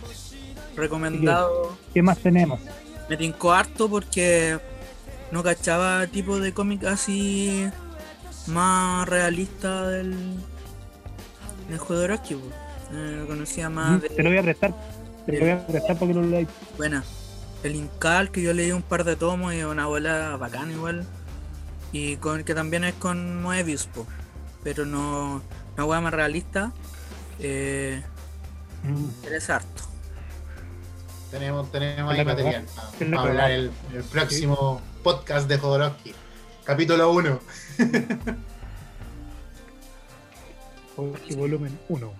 Recomendado. ¿Qué más tenemos? Me tincó harto porque no cachaba tipo de cómic así más realista del, del juego de Rocky, po. Eh, lo conocía más de. Te lo voy a prestar. Te lo voy a prestar para que lo leáis. Buena. El Incal, que yo leí un par de tomos y una bola bacana igual. Y con que también es con Moebius, po. Pero no. Una hueá más realista. Eh, Mm. es harto. Tenemos, tenemos ahí material para, hablar el, el próximo podcast de Jodorowsky. Capítulo 1. Oye, volumen 1.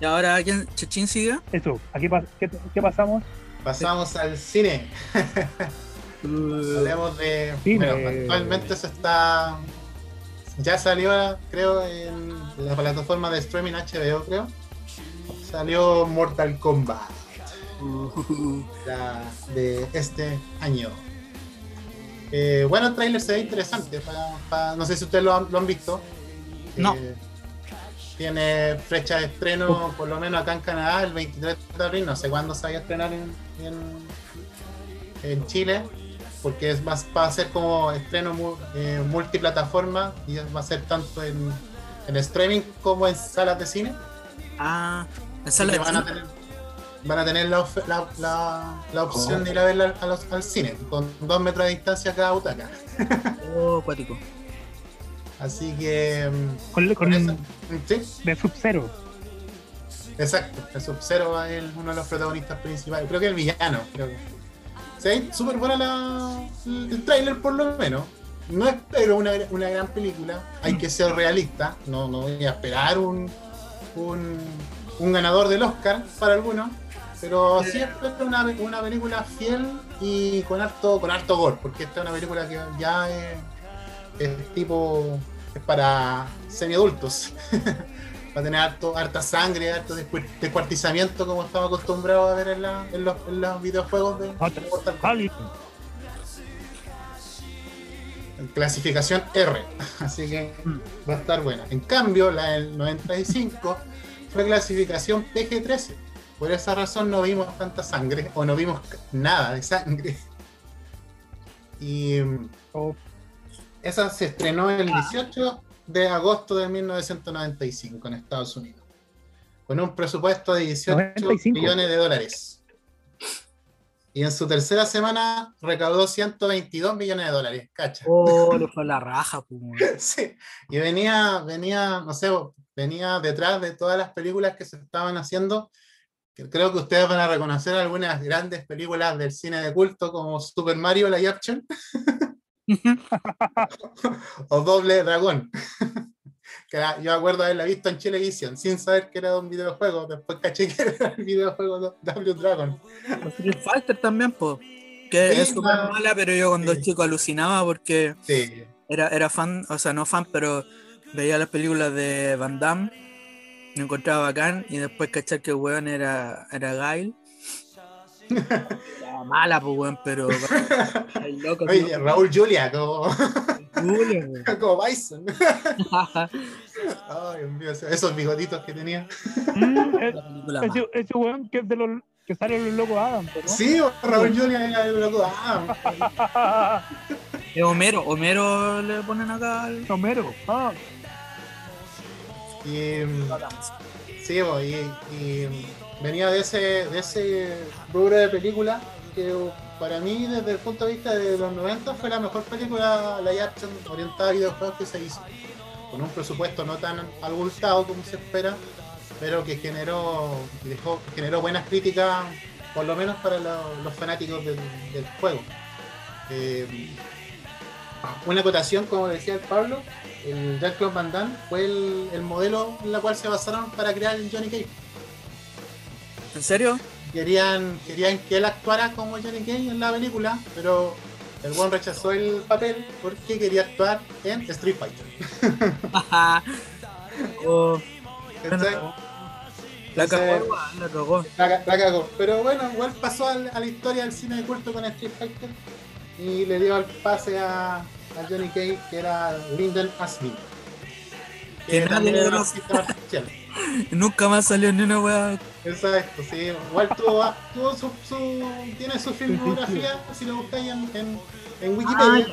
Y ahora, ¿quién? ¿Chechín sigue? Eso, aquí ¿qué, qué pasamos? Pasamos al cine. Hablemos de. Cine. Bueno, actualmente se está. Ya salió, creo, en la plataforma de streaming HBO, creo. Salió Mortal Kombat. la- de este año. Eh, bueno, el trailer se ve interesante. pa- pa- no sé si ustedes lo han, lo han visto. No. Eh, tiene fecha de estreno, por lo menos acá en Canadá, el 23 de abril. No sé cuándo se vaya a estrenar en, en, en Chile, porque es más, va a ser como estreno mu- eh, multiplataforma y va a ser tanto en, en streaming como en salas de cine. Ah, en Así sala que de van a cine. tener, van a tener la, of- la, la- la opción de ir a verla a los- al cine, con dos metros de distancia cada butaca. Oh, acuático. Así que. Con, con eso- Sí, de Sub-Zero. exacto. El Sub-Zero es uno de los protagonistas principales. Creo que el villano. Creo que. Sí, súper buena la, el tráiler por lo menos. No espero una, una gran película. Hay que ser realista. No, no voy a esperar un, un, ganador del Oscar para algunos. Pero sí espero una, una película fiel y con harto, con harto gore. Porque esta es una película que ya es, es tipo. es para semiadultos. Va a tener harto, harta sangre, harto descu- descuartizamiento como estamos acostumbrados a ver en, la- en los, en los videojuegos de. Mortal Kombat. Clasificación R. Así que va a estar buena. En cambio, la del 95 fue clasificación PG-13. Por esa razón no vimos tanta sangre o no vimos nada de sangre. Y Oh, esa se estrenó el 18 de agosto de 1995 en Estados Unidos. Con un presupuesto de 18 95. millones de dólares. Y en su tercera semana recaudó 122 millones de dólares. Cacha. Oh, le fue la raja, pues. Sí, y venía, venía, no sé, venía detrás de todas las películas que se estaban haciendo. que Creo que ustedes van a reconocer algunas grandes películas del cine de culto como Super Mario Live Action o Doble Dragón. que era- yo acuerdo haberla visto en Chilevisión sin saber que era un videojuego. Después caché que era el videojuego Double Dragon. Street Fighter también, pues. Que Sí, es súper la- mala, pero yo cuando sí. chico alucinaba porque Sí, era, era fan, o sea, no fan, pero veía las películas de Van Damme, me encontraba bacán y después cachar que el weón era, era Gail. Mala, pues weón, pero. Ay, loco, Oye, tío. Raúl Julia como, como Bison. Ay, Dios mío, esos bigotitos que tenía. mm, ese, weón que es de los que sale los locos Adam, ¿no? Sí, Raúl Julia era el loco. Ah, Es Homero, Homero le ponen acá al. Homero. Ah, y, mm, sí, y, y venía de ese, de ese rubro de película que para mí, desde el punto de vista de los 90, fue la mejor película live action orientada a videojuegos que se hizo. Con un presupuesto no tan abultado como se espera, pero que generó, dejó, generó buenas críticas, por lo menos para lo- los fanáticos del, juego. Eh, una acotación, como decía el Pablo, el Jean-Claude Van Damme fue el, el modelo en la cual se basaron para crear el Johnny Cage. ¿En serio? Querían, querían que él actuara como Johnny Cage en la película, pero el buen rechazó el papel porque quería actuar en Street Fighter. Oh, la cagó, la cagó. La, ca- la cagó. Pero bueno, igual pasó al- a, la historia del cine de culto con Street Fighter y le dio el pase a, a Johnny Cage, que era Lyndon Ashley. Que Que nadie también le era dio Nunca más salió ni una weá. Exacto, sí. Igual tuvo, tuvo su, su- tiene su filmografía, si lo buscáis en, en, en Wikipedia.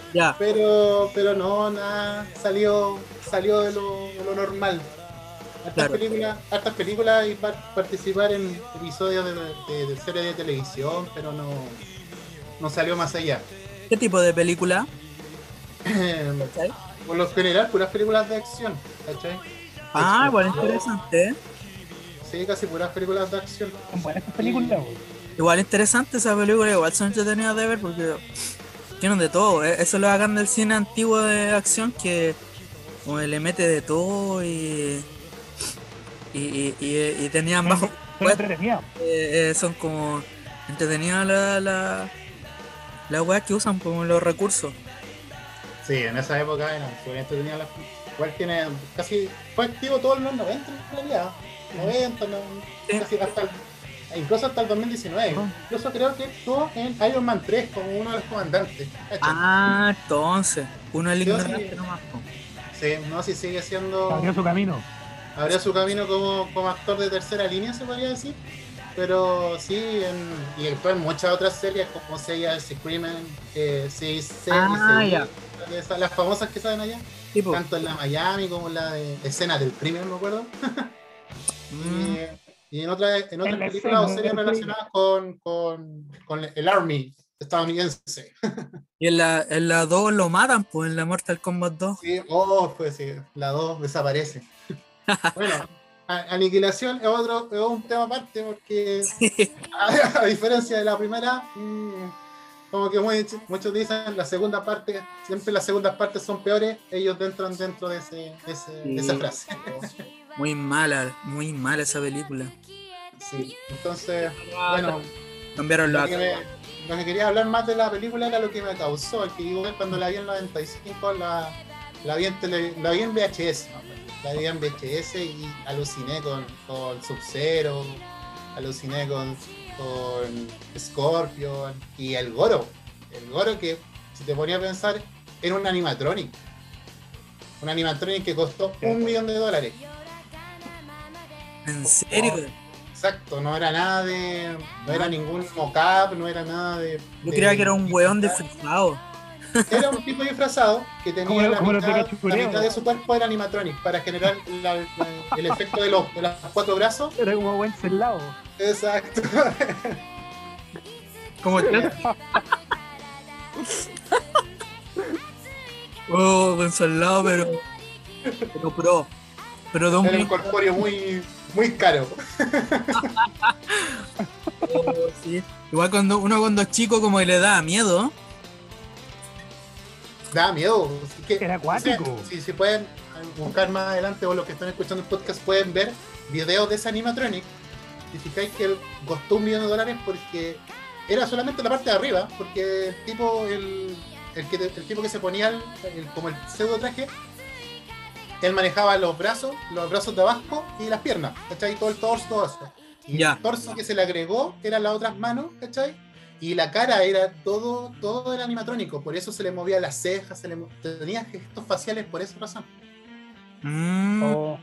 Ya. pero, pero no, nada, salió, salió de lo, de lo normal. Hartas Claro. películas, hartas películas y par- participar en episodios de, de, de series de televisión, pero no, no salió más allá. ¿Qué tipo de película? Por lo general, puras películas de acción, ¿cachai? Ah, igual Explosión. interesante, ¿eh? Sí, casi puras películas de acción. Son buenas películas. Igual interesante esa película, igual son entretenidas de ver porque tienen de todo. ¿eh? Eso lo hagan del cine antiguo de acción que como le mete de todo y. Y, y, y- y tenían bajo. Son Pues- entretenidas. eh, eh, son como entretenidas la, la, las weas que usan como los recursos. Sí, en esa época eran súper entretenidas las Igual tiene casi. Fue activo todo en los 90 en realidad. 90, no, Sí. casi hasta el- incluso hasta el 2019. Ajá. Incluso creo que estuvo en Iron Man 3 como uno de los comandantes. ¿cachai? Ah, entonces. Uno el Yo ignorante sí. nomás. Sí, no, si sigue siendo. Abrió su camino. Abrió su camino como, como actor de tercera línea, se podría decir. Pero sí, en, y actuó en muchas otras series como Seiya, Screamen, eh, sí, sí, Ah, esas- las famosas que salen allá. Tipo, tanto en la Miami como en la de escena del crimen, me acuerdo. mm, Y, y en, otra, en otras películas o series relacionadas con, con, con el Army estadounidense. y en la, en la 2 lo matan, pues en la Mortal Kombat 2. Sí, oh, pues sí, la 2 desaparece. bueno, Aniquilación es otro es un tema aparte porque a, a diferencia de la primera, mm, como que muy- muchos dicen la segunda parte, siempre las segundas partes son peores, ellos entran dentro de, ese, de ese- de esa frase. Muy mala, muy mala esa película. Sí, entonces, bueno, Cambiaron lo que, me- lo que quería hablar más de la película era lo que me causó, que igual cuando la vi en 95 la, la, vi, en tele- la vi en VHS, ¿no? la vi en VHS y aluciné con, con Sub-Zero, aluciné con, con Scorpion y el Goro, el Goro que si te ponía a pensar era un animatronic, un animatronic que costó un millón de dólares. ¿En serio? Exacto, no era nada de. No era ningún mocap, no era nada de. Yo de- creía que era un weón disfrazado. Era un tipo disfrazado que tenía la, mitad, Cachureo. la mitad de su cuerpo era animatronic para generar la- la- el efecto de los, de los cuatro brazos. Era como buen celado. Exacto. Como el Oh, pero. Pero pro. Pero de un Era un corpóreo muy, muy caro. sí. Igual cuando uno cuando es chico como que le da miedo. Da miedo. Así que, Era acuático. o sea, Si, si pueden buscar más adelante o los que están escuchando el podcast pueden ver videos de ese animatronic. Y fijáis que costó un millón de dólares porque era solamente la parte de arriba, porque el tipo, el, el, que, el tipo que se ponía el, el- como el pseudo traje, él manejaba los brazos, los brazos de abajo y las piernas, ¿cachai? Todo el torso, todo eso. Y el torso que se le agregó eran las otras manos, ¿cachai? Y la cara era todo, todo era animatrónico, por eso se le movía las cejas, se le tenía gestos faciales por esa razón. Mm, O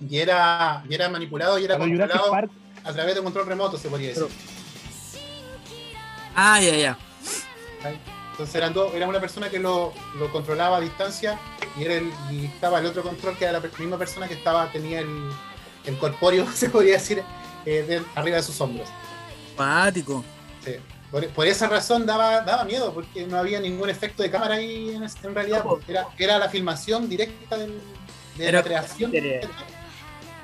Y era, y era manipulado y era controlado Park. A través de un control remoto, se podría decir. Ah, ya, ya. Entonces eran dos, era una persona que lo, lo controlaba a distancia y, era el, y estaba el otro control que era la misma persona que estaba, tenía el, el corpóreo, se podría decir, eh, de- arriba de sus hombros. Pático. Sí. Por, por esa razón daba, daba miedo, porque no había ningún efecto de cámara ahí en, realidad. No. Era, era la filmación directa del- de Era la creación.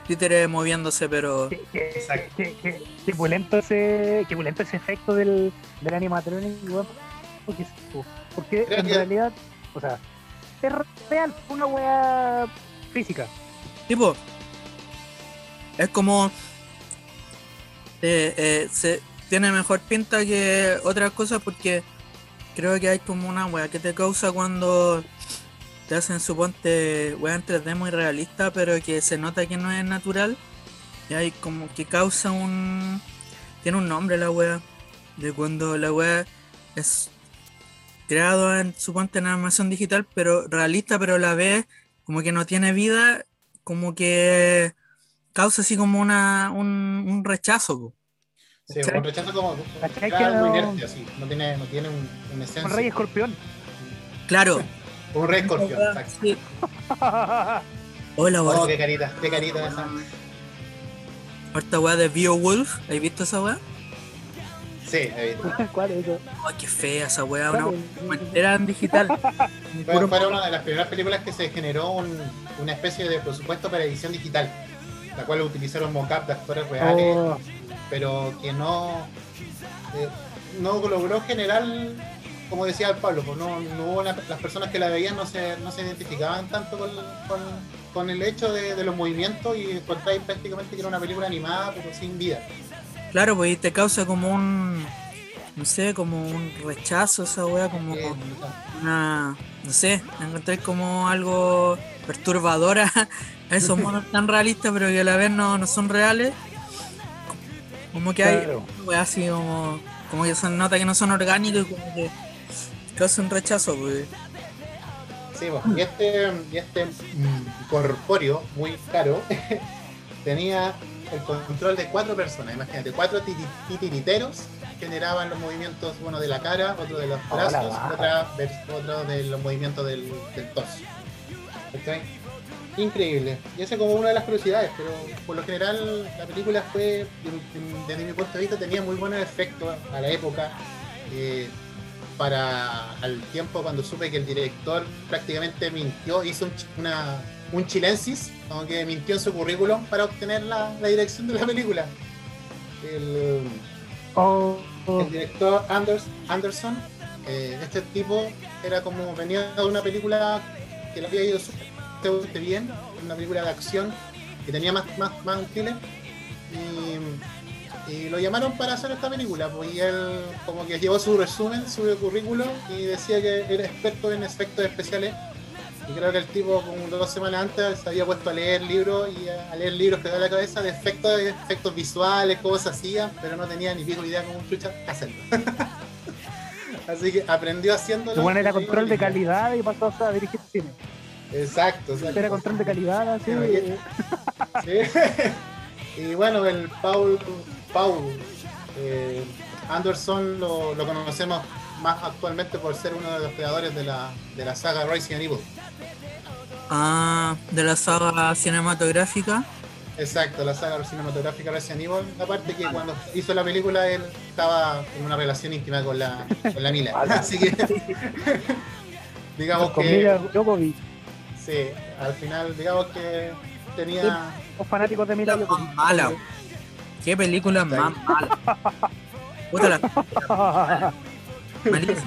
Títere moviéndose, pero. Qué, qué, Exacto. qué, pulento ese, qué pulento ese efecto del, del animatronic, weón. Porque, en que- realidad, o sea, es real, una wea física. Tipo, es como. eh, eh, se tiene mejor pinta que otras cosas porque creo que hay como una wea que te causa cuando te hacen suponte wea en 3D muy realista, pero que se nota que no es natural. Y hay como que causa un. Tiene un nombre la wea. De cuando la wea es creado en suponte en animación digital, pero realista, pero a la vez como que no tiene vida, como que causa así como una, un, un rechazo. po. Sí, ¿Cachai? un rechazo como. ¿Cachai era que algo no- inerte, así. No tiene, no tiene un, esencia. Un rey escorpión. Claro. Un rey escorpión, exacto. Sí. Hola, Oh, qué carita, qué carita esa. Harta weá de Beowulf. ¿Has visto esa weá? Sí, he visto. ¿Cuál es eso? Ay, qué fea esa weá. Una entera en digital. Fue, Puro- fue una de las primeras películas que se generó un- una especie de presupuesto para edición digital, la cual utilizaron mocap de actores reales, Oh, pero que no, eh, no logró generar, como decía el Pablo, pues no, no hubo una- las personas que la veían no se, no se identificaban tanto con, con- con el hecho de, de los movimientos y encontráis prácticamente que era una película animada pero sin vida. Claro, pues y te causa como un. No sé, como un rechazo esa weá, como Eh, una. No sé, encontré como algo perturbadora a esos monos tan realistas, pero que a la vez no, no son reales. Como que hay weá así como. Como que se nota que no son orgánicos y como que causa un rechazo, pues. Sí, pues, y este, y este mm, corpóreo muy caro tenía el control de cuatro personas. Imagínate, cuatro titi- titiriteros generaban los movimientos, uno de la cara, otro de los Hola, brazos, otra, otro de los movimientos del, del torso. ¿Cachai? Increíble. Y esa es como una de las curiosidades, pero por lo general la película fue, desde mi punto de vista, tenía muy buenos efectos a la época. eh, para al tiempo cuando supe que el director prácticamente mintió, hizo un, una, un chilensis, como que mintió en su currículum para obtener la, la dirección de la película. El, Oh, oh. el director Anders, Anderson, eh, este tipo era como venía de una película que le había ido súper bien, una película de acción que tenía más, más, más un thriller. Y, y lo llamaron para hacer esta película, pues, y él como que llevó su resumen, su currículum y decía que era experto en efectos especiales. Y creo que el tipo como dos semanas antes se había puesto a leer libros y a, leer libros que da la cabeza de efectos, de efectos visuales, cómo se hacían, pero no tenía ni pico idea cómo chucha hacerlo. Así que aprendió haciéndolo. Lo bueno era control de calidad y pasó a dirigir cine. Exacto, exacto. Era control de calidad, así. Sí. y bueno, el Paul, Paul eh, Anderson lo, lo conocemos más actualmente por ser uno de los creadores de la, de la saga Resident Evil. Ah, de la saga cinematográfica. Exacto, la saga cinematográfica Resident Evil. Aparte que cuando hizo la película él estaba en una relación íntima con la, con la Mila. Así que digamos Con que Mila sí, al final digamos que tenía Los fanáticos de Mila mala. Qué película más mala. Puta la malísima.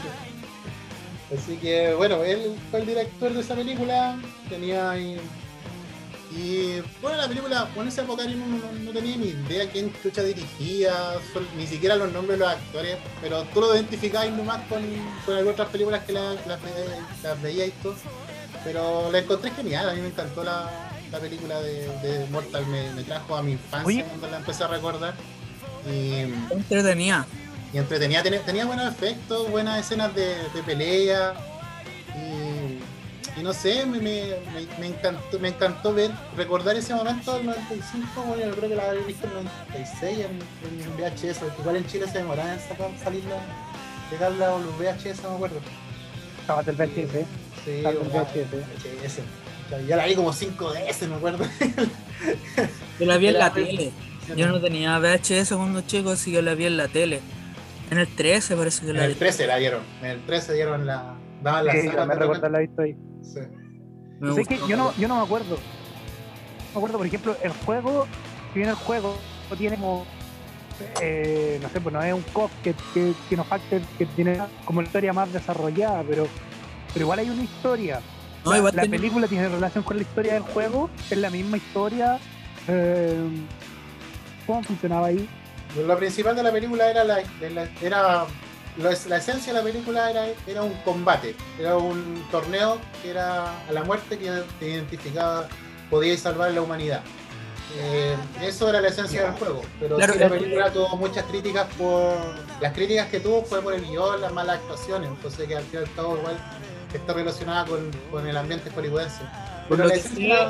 Así que bueno, él fue el director de esa película, tenía ahí- y bueno la película, en esa época yo no, no- tenía ni idea quién chucha dirigía, sol- ni siquiera los nombres de los actores, pero tú lo identificabas nomás con, con algunas otras películas que las la, las veía y todo. Pero la encontré genial, a mí me encantó la, la película de, de Mortal, me, me trajo a mi infancia Oye. cuando la empecé a recordar. Y, Qué Entretenida. y entretenía, tenía, tenía buenos efectos, buenas escenas de, de pelea. Y, y no sé, me, me, me- me encantó, me encantó ver, recordar ese momento del 95, bueno, yo creo que la había visto en el 96 en, en VHS, porque igual en Chile se demoraba en sacar, salir la, llegar la- los VHS, no me acuerdo. Estaba del VHS. ¿eh? Sí. VHS. Ya la vi como 5 veces, me acuerdo. Yo la vi en la Era- tele. Yo no tenía VHS cuando chico, así que la vi en la tele. En el 13 parece que En la vi. el 13 la dieron, en el 13 dieron la... Daban la Sí, saga yo me recuerdo la visto ahí. Sí. Me Sé que gustó. yo no, yo no me acuerdo. No me acuerdo, por ejemplo, el juego, si bien el juego tiene como, eh, no sé, pues no es un COP que, que, que nos facte, que tiene como una historia más desarrollada, pero, pero igual hay una historia. No, la la película tiene relación con la historia del juego, es la misma historia. eh, ¿Cómo funcionaba ahí? Lo principal de la película era la, era la, la esencia de la película era, era un combate, era un torneo que era a la muerte que te identificaba, podíais salvar la humanidad. Eh, eso era la esencia del juego. Pero Claro, sí, la película tuvo muchas críticas por. Las críticas que tuvo fue por el guion, las malas actuaciones. Entonces, que al fin y al cabo, igual está relacionada con, con el ambiente hollywoodense. Por lo que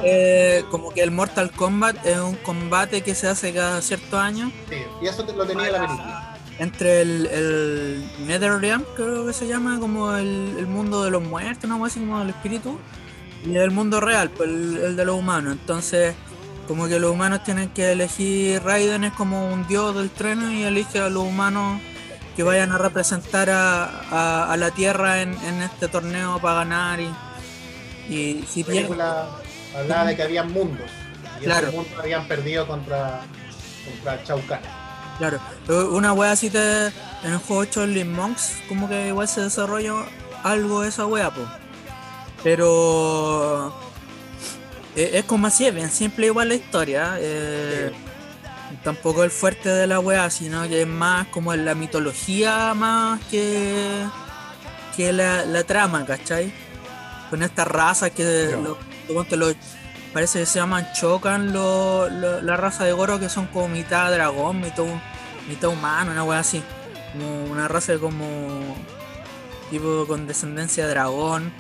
eh, como que el Mortal Kombat es un combate que se hace cada cierto año sí, y eso lo tenía la película. entre el, el Netherrealm, creo que se llama, como el, el mundo de los muertos, ¿no? Así como el espíritu, y el mundo real, pues el, el de los humanos. Entonces, como que los humanos tienen que elegir Raiden es como un dios del tren y elige a los humanos que vayan a representar a, a- a la Tierra en, en este torneo para ganar y, y si pierden, hablaba de que había mundos. Y Claro. esos mundos habían perdido contra, contra Kahn. Claro, una wea así te. En el juego Shaolin Monks, como que igual se desarrolla algo de esa wea, po. Pero. Eh, Es como así, es bien simple igual la historia. eh, Tampoco el fuerte de la wea, sino que es más como en la mitología más que. que la, la trama, ¿cachai? Con estas razas que. Los- parece que se llaman Chocan lo- lo- la raza de Goro que son como mitad dragón, mitad, mitad humano, una wea así. Como una raza como tipo con descendencia de dragón.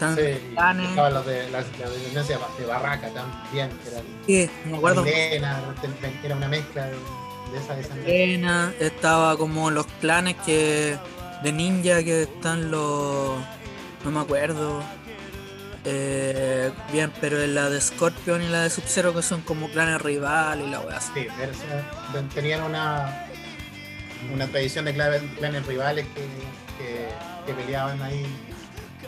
Sí, estaban los de la, de Barraca también, que era Sí, me acuerdo. Milena, era una mezcla de, de esa descendencia. Arena, estaba como los clanes que de ninja que están los no me acuerdo Eh, bien pero en la de Scorpion y la de Sub-Zero que son como clanes rivales y la así Sí, tenían una, una tradición de clanes rivales que, que, que peleaban ahí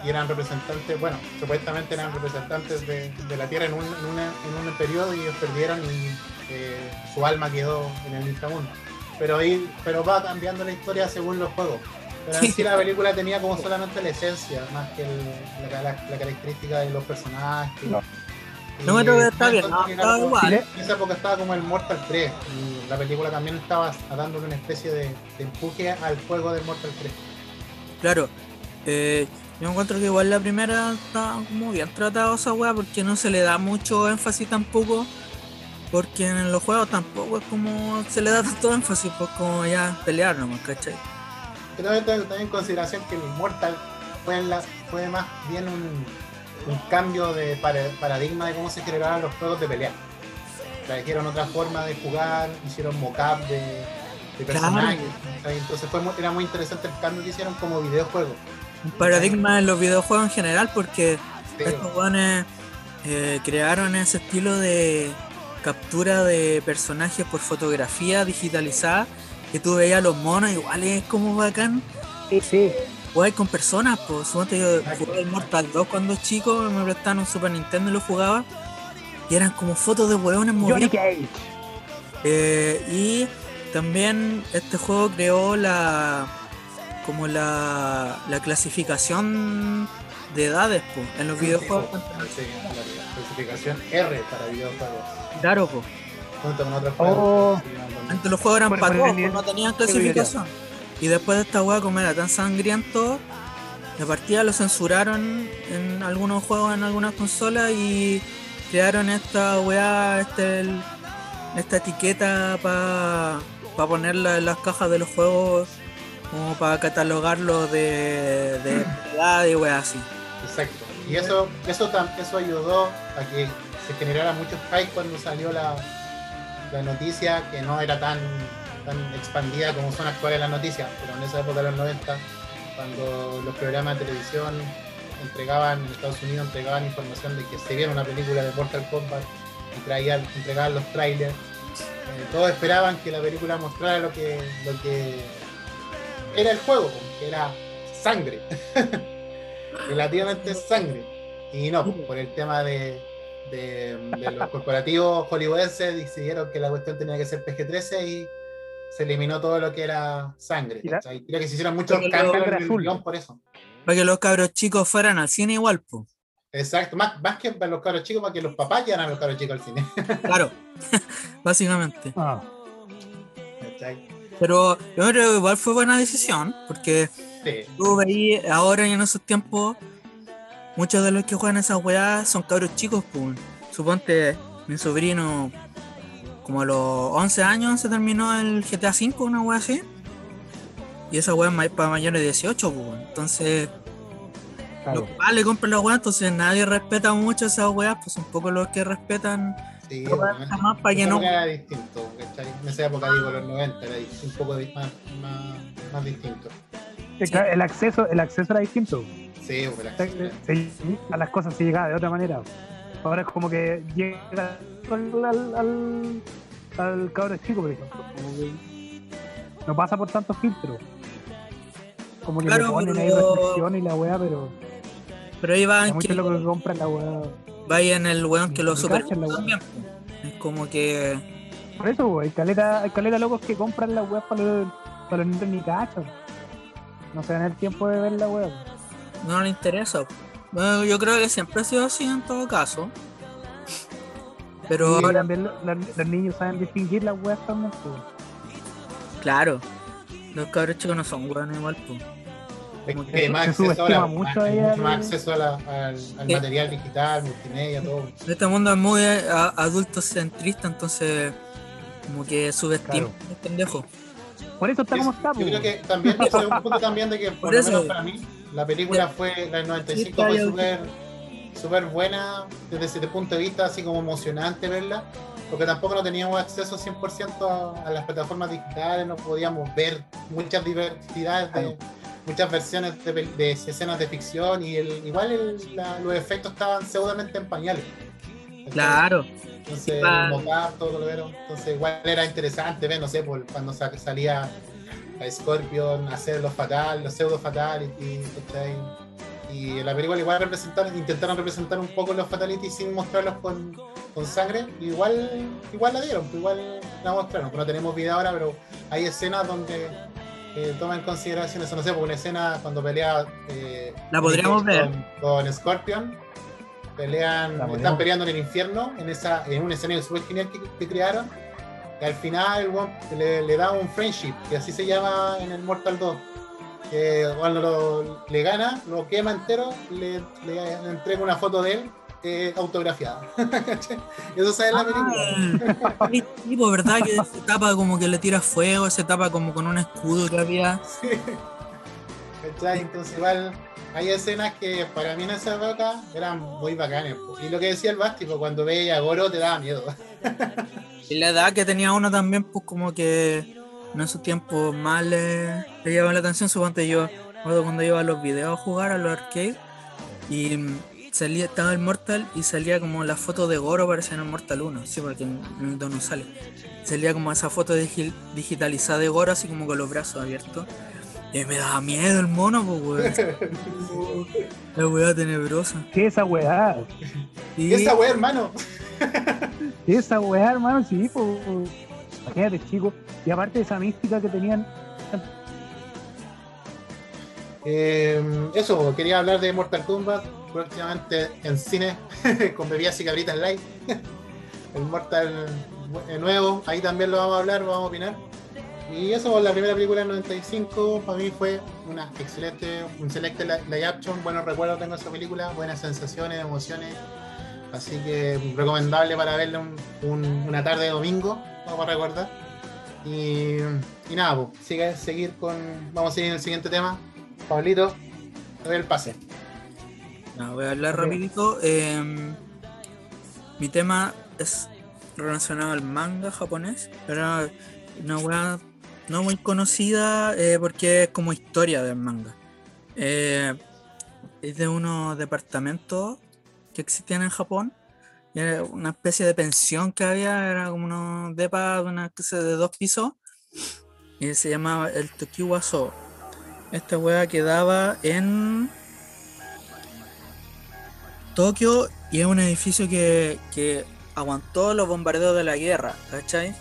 y eran representantes, bueno, supuestamente eran representantes de, de la Tierra en un, en, una- en un periodo y ellos perdieron y eh, su alma quedó en el inframundo. Pero ahí, pero va cambiando la historia según los juegos. Pero en Sí. sí la película tenía como solamente la esencia, más que el- la, la- la característica de los personajes. No. No, pero eh, está bien, no, estaba igual. En esa época estaba como el Mortal 3 y la película también estaba dándole una especie de, de empuje al juego del Mortal 3. claro eh, yo encuentro que igual la primera está como bien tratada esa wea porque no se le da mucho énfasis tampoco porque en los juegos tampoco es como se le da tanto énfasis pues como ya pelear nomás, ¿cachai? Pero también tengo también en consideración que el Mortal fue, en la- fue más bien un, un cambio de para- paradigma de cómo se generaban los juegos de pelea. Trajeron otra forma de jugar, hicieron mocap de, de personajes. ¿cachai? Entonces fue muy- era muy interesante el cambio que hicieron como videojuego. Un paradigma en los videojuegos en general porque Sí, estos weones eh, crearon ese estilo de captura de personajes por fotografía digitalizada que tú veías los monos igual es como bacán Sí, sí. jugar con personas pues suponte yo Exacto. jugué el Mortal 2 cuando chico me prestaron un Super Nintendo y lo jugaba y eran como fotos de hueones moviendo. Eh, y también este juego creó la como la, la clasificación de edades po, en los videojuegos. Sí, la clasificación R para videojuegos. Claro, po. Junto con otros Oh. juegos. donde- Antes los juegos eran Por- para todos, no tenían clasificación. Y después de esta weá, como era tan sangriento, de partida lo censuraron en algunos juegos, en algunas consolas y crearon esta weá, este, el- esta etiqueta para ponerla en las cajas de los juegos, como para catalogarlo de, de edad y weá así. Exacto. Y eso, eso, eso ayudó a que se generara mucho hype cuando salió la, la noticia, que no era tan, tan expandida como son actuales las noticias, pero en esa época de los 90, cuando los programas de televisión entregaban, en Estados Unidos entregaban información de que se viera una película de Mortal Kombat y traían, entregaban los trailers, eh, todos esperaban que la película mostrara lo que, lo que era el juego, que era sangre. relativamente sangre. Y no, por el tema de, de, de los corporativos hollywoodenses decidieron que la cuestión tenía que ser PG-13 y se eliminó todo lo que era sangre. Creo que se hicieron muchos cambios en el guion por eso. Para que los cabros chicos fueran al cine igual, pues. Exacto, más, más que para los cabros chicos, para que los papás llevaran a los cabros chicos al cine. Claro, básicamente. Ah, ¿cachai? Pero yo creo que igual fue buena decisión, porque Sí, tú veí ahora y en esos tiempos, muchos de los que juegan esas weas son cabros chicos, pues. Suponte mi sobrino como a los 11 años se terminó el GTA V, una wea así. Y esa wea es para mayores de 18, pues, entonces Claro. los papás le compran la wea, entonces nadie respeta mucho esas weas, pues un poco los que respetan Sí, jamás para que no. era distinto, ¿cachai? En esa época, digo, los 90, era un poco di- más, más, más distinto. El, el acceso, el acceso era distinto. Sí, pues, O sea, era- se- a las cosas se llegaba de otra manera. Ahora es como que llega al, al, al, al cabro chico, por ejemplo. Como que no pasa por tantos filtros. Como que Claro, le ponen ahí pero- restricciones y la weá, pero Pero ahí va hay en muchos que locos que compran la weá. Va en el weón que lo super wea. también. Es como que Por eso, wey, hay caleta, hay caleta locos que compran la weá para los, para los niños ni cachos. No se dan el tiempo de ver la weá. no le interesa. Bueno, yo creo que siempre ha sido así en todo caso. Pero ahora, también lo- la- los niños saben distinguir las weas también. pues. claro, los cabros chicos no son weones igual, pues. Como que más se acceso subestima ahora, mucho más, ahí mucho al- más acceso a la- al, al Sí. material digital, multimedia, todo. Este mundo es muy eh, a- adultocentrista, entonces como que subestima Claro. el pendejo. Por eso está como está. Yo creo que también ese es un punto también de que por, Por lo eso. menos para mí la película fue la del 95 Sí, fue súper súper buena desde ese punto de vista así como emocionante verla porque tampoco no teníamos acceso 100% a, a las plataformas digitales no podíamos ver muchas diversidades de. Muchas versiones de, de escenas de ficción y el, igual el- la- los efectos estaban seguramente en pañales Claro, entonces, todo lo era. Entonces, igual era interesante ver, no sé, por cuando sa- salía a Scorpion a hacer los fatal, los pseudo fatality. Y en la película igual representaron, intentaron representar un poco los fatalities sin mostrarlos con, con sangre. Igual, igual la dieron, igual la mostraron. No tenemos video ahora, pero hay escenas donde eh, toma en consideración eso, no sé, por una escena cuando pelea eh, La podríamos Nick ver. con, con Scorpion, pelean, La están peleando en el infierno, en esa, en un escenario súper genial que, que crearon. Y al final el le, le da un friendship, que así se llama en el Mortal 2. Que cuando lo- le gana, lo quema entero, le, le- le entrega una foto de él eh, autografiada. eso sale en la película. Ah, tipo, ¿verdad? Que se tapa como que le tira fuego, se tapa como con un escudo que había. ¿Cachai? Entonces igual hay escenas que para mí en esa época eran muy bacanes. Y lo que decía el pues, cuando veía a Goro te daba miedo. Y la edad que tenía uno también, pues como que en esos tiempos más le, le la atención. Suponte yo, cuando iba a los videos a jugar, a los arcades, y salía, estaba el Mortal y salía como la foto de Goro, parecía en el Mortal 1, sí, porque en el 2 no sale. Salía como esa foto digi- digitalizada de Goro, así como con los brazos abiertos. Y me daba miedo el mono, pues weón. La weá tenebrosa. ¿Qué esa weá? ¿Qué esa weá, hermano? ¿Qué esa weá, hermano? Sí, pues. Imagínate, chicos. Y aparte de esa mística que tenían. Eh, eso, quería hablar de Mortal Kombat próximamente en cine con bebidas y cabritas light. El Mortal eh, nuevo, ahí también lo vamos a hablar, lo vamos a opinar. Y eso, la primera película del 95, para mí fue una excelente, un excelente li- live action, buenos recuerdos tengo esa película, buenas sensaciones, emociones. Así que recomendable para verla un- un- una tarde de domingo, vamos a recordar. Y, nada, pues, sigue, seguir con. Vamos a seguir en el siguiente tema. Pablito, doy el pase. No, voy a hablar Ok. rapidito. eh, mi tema es relacionado al manga japonés, pero una weá no muy conocida eh, porque es como historia del manga. Eh, es de unos departamentos que existían en Japón. Era una especie de pensión que había, era como unos depas, una especie de dos pisos. Y se llamaba el Tokiwa So. Esta weá quedaba en Tokio y es un edificio que, que aguantó los bombardeos de la guerra, ¿cachai?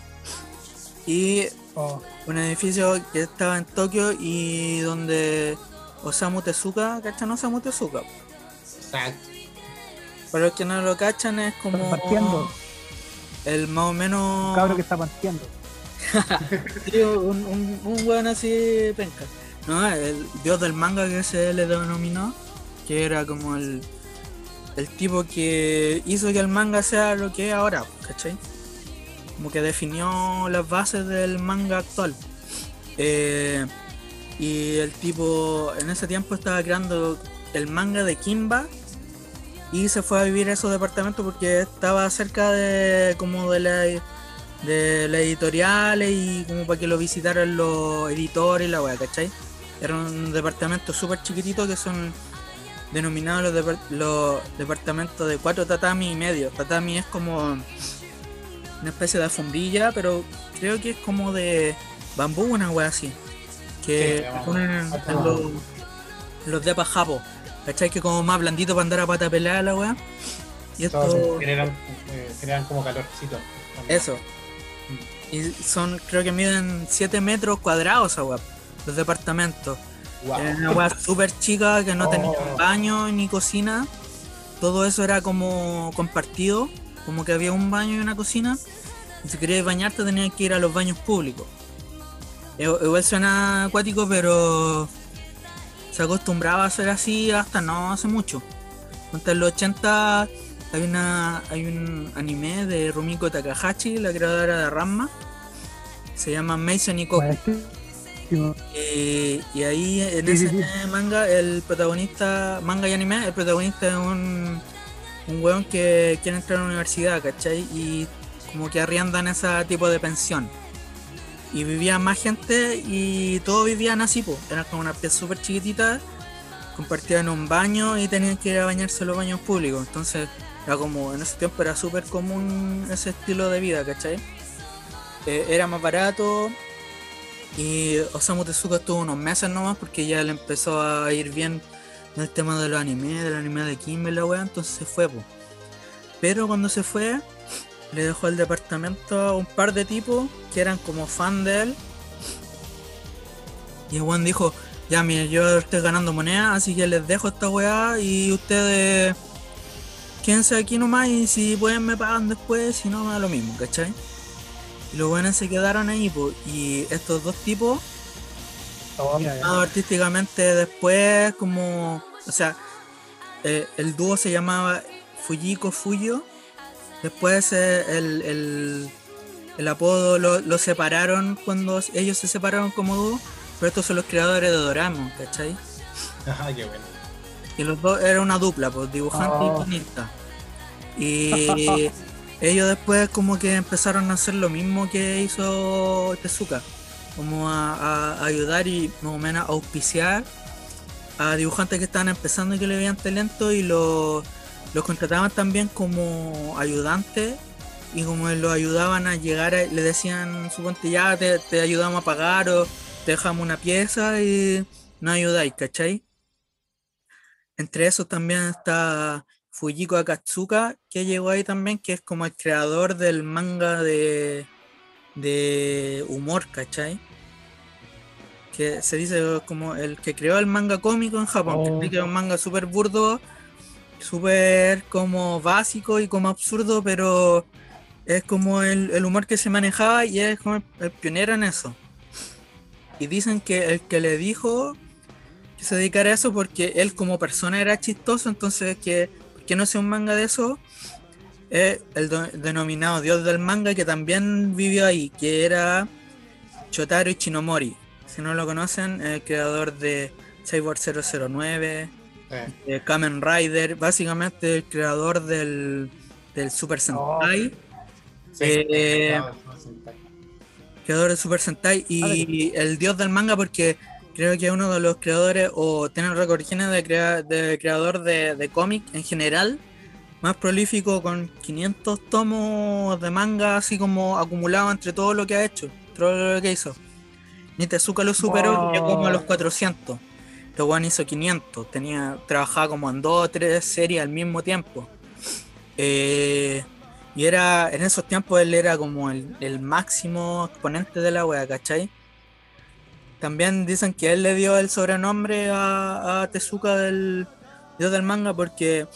Y Oh, un edificio que estaba en Tokio y donde Osamu Tezuka, ¿cachan Osamu Tezuka? Exacto. Para los que no lo cachan es como partiendo. el más o menos un cabro que está partiendo. Sí, un, un, un weón así penca. No, el dios del manga que se le denominó, que era como el, el tipo que hizo que el manga sea lo que es ahora, ¿cachai? como que definió las bases del manga actual. Eh, y el tipo en ese tiempo estaba creando el manga de Kimba y se fue a vivir a esos departamentos porque estaba cerca de como de la de las editoriales y como para que lo visitaran los editores y la weá, ¿cachai? Era un departamento súper chiquitito que son denominados los, depar- los departamentos de cuatro tatami y medio. Tatami es como una especie de alfombrilla, pero creo que es como de bambú, una wea así. Que Sí, ponen en, en los, los depas japo. ¿Cachai? Que como más blandito para andar a pata pelada la wea. Y esto. Todos generan, eh, generan como calorcito. Eso. Y son, creo que miden 7 metros cuadrados weá, los departamentos. Wow. Era una weá súper chica que no tenía Oh. baño ni cocina. Todo eso era como compartido, como que había un baño y una cocina. Y si querías bañarte tenías que ir a los baños públicos. I- Igual suena acuático, pero se acostumbraba a hacer así hasta no hace mucho. Hasta en los 80 hay una hay un anime de Rumiko Takahashi, la creadora de Ranma. Se llama Mason y Coco. Buenísimo. Y, y ahí en Sí, ese sí. manga, el protagonista, manga y anime, el protagonista es un, un weón que quiere entrar a la universidad, ¿cachai? Y como que arriendan ese tipo de pensión. Y vivía más gente y todos vivían así, pues. Eran como una pieza súper chiquitita, compartían un baño y tenían que ir a bañarse en los baños públicos. Entonces, era como, en ese tiempo era súper común ese estilo de vida, ¿cachai? Eh, era más barato, y Osamu Tezuka estuvo unos meses nomás porque ya le empezó a ir bien en el tema de los animes, del anime de Kimber, la wea, entonces se fue. Pero cuando se fue, le dejó el departamento a un par de tipos que eran como fan de él. Y weón dijo, ya mire, yo estoy ganando moneda, así que les dejo esta weá y ustedes quédense aquí nomás y si pueden me pagan después, si no me da lo mismo, ¿cachai? Y los buenos se quedaron ahí, po, y estos dos tipos Oh, mira, Ah, artísticamente después como o sea eh, el dúo se llamaba Fujiko Fuyo después eh, el, el, el apodo lo, lo separaron cuando ellos se separaron como dúo pero estos son los creadores de Doraemon ¿cachai? Ajá, qué bueno. y los dos era una dupla pues dibujante Oh. y guionista y ellos después como que empezaron a hacer lo mismo que hizo Tezuka como a, ayudar y más o menos a auspiciar a dibujantes que estaban empezando y que le veían talento y los los contrataban también como ayudantes y como los ayudaban a llegar a, le decían suponte ya te, te ayudamos a pagar o te dejamos una pieza y no ayudáis, ¿cachai? Entre esos también está Fujiko Akatsuka, que llegó ahí también, que es como el creador del manga de, de humor, ¿cachai? Que se dice como el que creó el manga cómico en Japón, Oh. que es un manga súper burdo, súper como básico y como absurdo, pero es como el, el humor que se manejaba y es como el, el pionero en eso. Y dicen que el que le dijo que se dedicara a eso porque él como persona era chistoso, entonces que, que no sea un manga de eso, es el do- denominado dios del manga que también vivió ahí, que era Shotaro Ichinomori. Si no lo conocen, el creador de Cyborg 009, Eh, de Kamen Rider, básicamente el creador del, del Super Sentai. sí, Eh, sentai. creador de Super Sentai y el dios del manga porque creo que es uno de los creadores o tiene el récord de, crea- de creador de, de cómic en general más prolífico con 500 tomos de manga así como acumulado entre todo lo que ha hecho todo lo que hizo ni Tezuka lo superó Wow. llegó como a los 400 este hizo 500 tenía trabajaba como en dos o tres series al mismo tiempo Eh, y era, en esos tiempos él era como el, el máximo exponente de la wea, ¿cachai? También dicen que él le dio el sobrenombre a, a Tezuka del dios del manga porque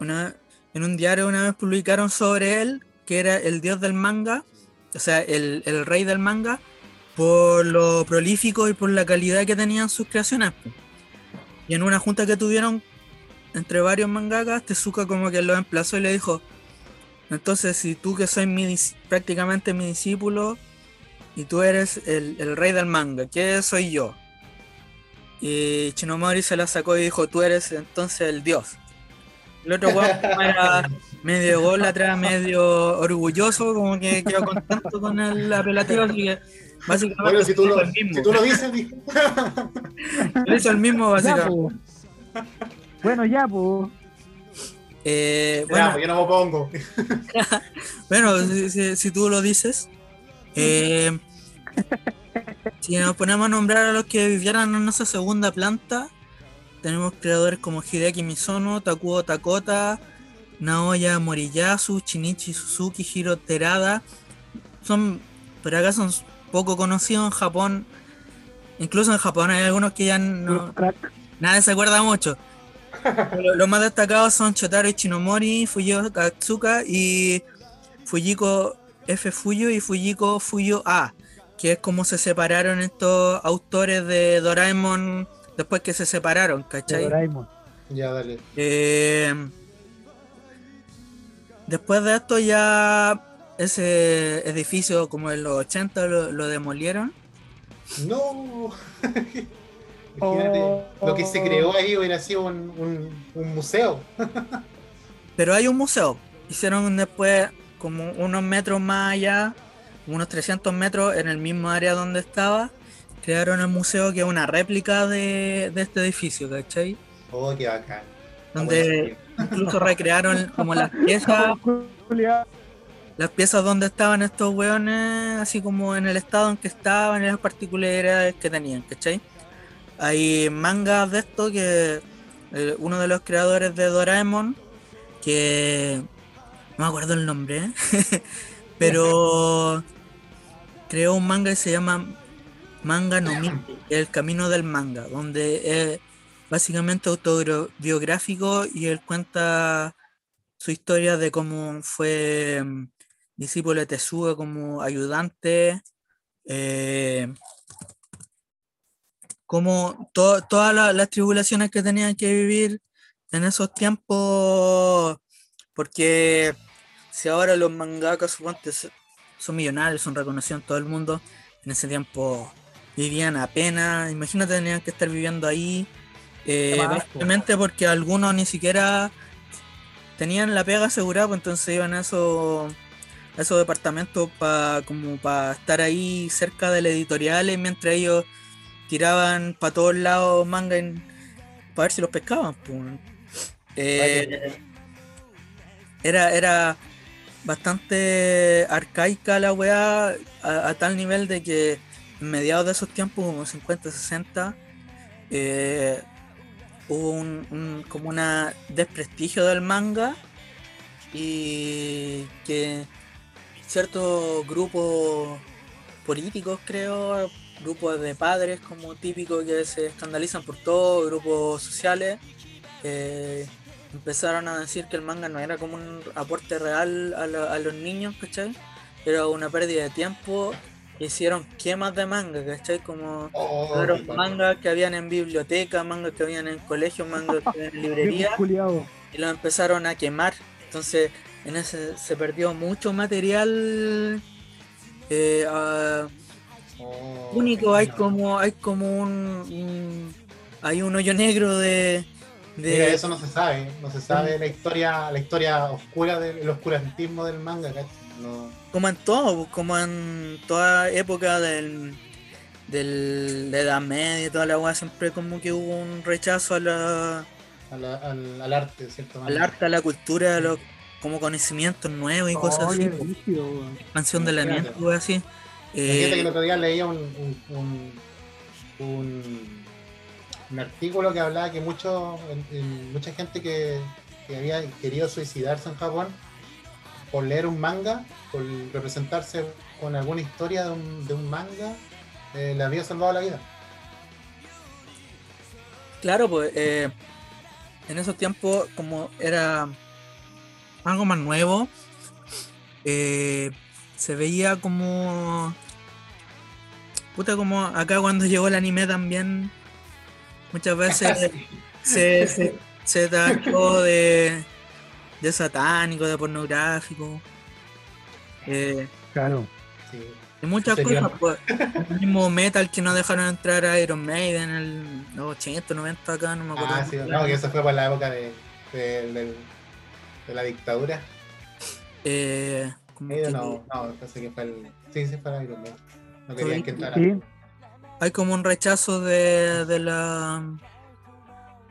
una, en un diario una vez publicaron sobre él que era el dios del manga, o sea, el, el rey del manga, por lo prolífico y por la calidad que tenían sus creaciones. Y en una junta que tuvieron entre varios mangakas, Tezuka como que lo emplazó y le dijo, Entonces, si tú que soy mi prácticamente mi discípulo y tú eres el, el rey del manga, ¿qué soy yo? Y Shinomori se la sacó y dijo, tú eres entonces el dios. El otro weón era medio ególatra, medio orgulloso, como que quedó contento con el apelativo, así que básicamente Bueno, si tú lo, el mismo. si tú lo dices, dijo. Él hizo el mismo, básicamente. Bueno, ya, pues. Eh, Ya, bueno, pues yo no me pongo. Bueno, si, si- si tú lo dices. eh, si nos ponemos a nombrar a los que vivieran en esa segunda planta, tenemos creadores como Hideki Misono, Takuo Takota, Naoya Moriyasu, Shinichi Suzuki, Hiro Terada. Son, por acá son poco conocidos en Japón. Incluso en Japón hay algunos que ya no. Nadie se acuerda mucho. Lo- Los más destacados son Shotaro Ichinomori, Fuyio Katsuka y Fujiko F. Fuyo y Fujiko Fuyo A, que es como se separaron estos autores de Doraemon después que se separaron, de ¿cachai? Doraemon. Ya, dale. Eh, después de esto ya ese edificio como en los 80 lo, lo demolieron. No. Imagínate, lo que se creó ahí hubiera sido un, un, un museo. Pero hay un museo. Hicieron después como unos metros más allá, unos 300 metros en el mismo área donde estaba. Crearon el museo que es una réplica de, de este edificio, ¿cachai? Oh, qué bacán. Donde incluso recrearon como las piezas, las piezas donde estaban estos weones, así como en el estado en que estaban y las particularidades que tenían, ¿cachai? Hay mangas de esto que eh, uno de los creadores de Doraemon, que no me acuerdo el nombre, ¿eh? pero creó un manga que se llama Manga no Mi, El Camino del Manga, donde es básicamente autobiográfico y él cuenta su historia de cómo fue mm, discípulo de Tezuka como ayudante, eh, como to- todas la- las tribulaciones que tenían que vivir en esos tiempos, porque si ahora los mangakas suponte, son millonarios, son reconocidos en todo el mundo, en ese tiempo vivían apenas, imagínate tenían que estar viviendo ahí, eh, básicamente porque algunos ni siquiera tenían la pega asegurada, pues entonces iban a esos, a esos departamentos para como para estar ahí cerca de la editorial y mientras ellos tiraban para todos lados manga para ver si los pescaban. pues. Eh, era, era bastante arcaica la weá a, tal nivel de que en mediados de esos tiempos, como 50, 60, eh, hubo un, un- como una desprestigio del manga y que ciertos grupos políticos creo, grupos de padres como típicos que se escandalizan por todo, grupos sociales, eh, empezaron a decir que el manga no era como un aporte real a, lo- a los niños, ¿cachai? Era una pérdida de tiempo. Hicieron quemas de manga, ¿cachai? Como Oh, mangas que habían en biblioteca, mangas que habían en colegios, mangas que habían en librería y los empezaron a quemar. Entonces, en ese se perdió mucho material eh, Oh, único. Hay como, hay como un, un- hay un hoyo negro de, de Mira, eso no se sabe, no se sabe la historia, la historia oscura del el oscurantismo del manga. No. como en todo, como en toda época del, del, de Edad Media y toda la weá, siempre como que hubo un rechazo a la, a la- al, al arte, de cierta al arte, a la cultura, a los como conocimientos nuevos y cosas así, weón. expansión de la mente, así. Fíjate que el Eh, otro día leía un, un, un, un- un artículo que hablaba que mucho, mucha gente que, que había querido suicidarse en Japón por leer un manga, por representarse con alguna historia de un, de un manga, eh, le había salvado la vida. Claro, pues eh, en esos tiempos, como era algo más nuevo, eh, se veía como. Puta, como acá cuando llegó el anime también, muchas veces se, se, se tachó de, de satánico, de pornográfico. Eh, Claro. Sí. y muchas Sería- cosas, pues, el mismo metal que no dejaron entrar a Iron Maiden en el los 80, 90 acá, no me acuerdo. Ah, sí, no, que eso fue por la época de, de, la dictadura. Eh, que- no, no, pensé que fue el. Sí, sí, fue Iron Maiden. No querían que entrara. Sí, hay como un rechazo de, de la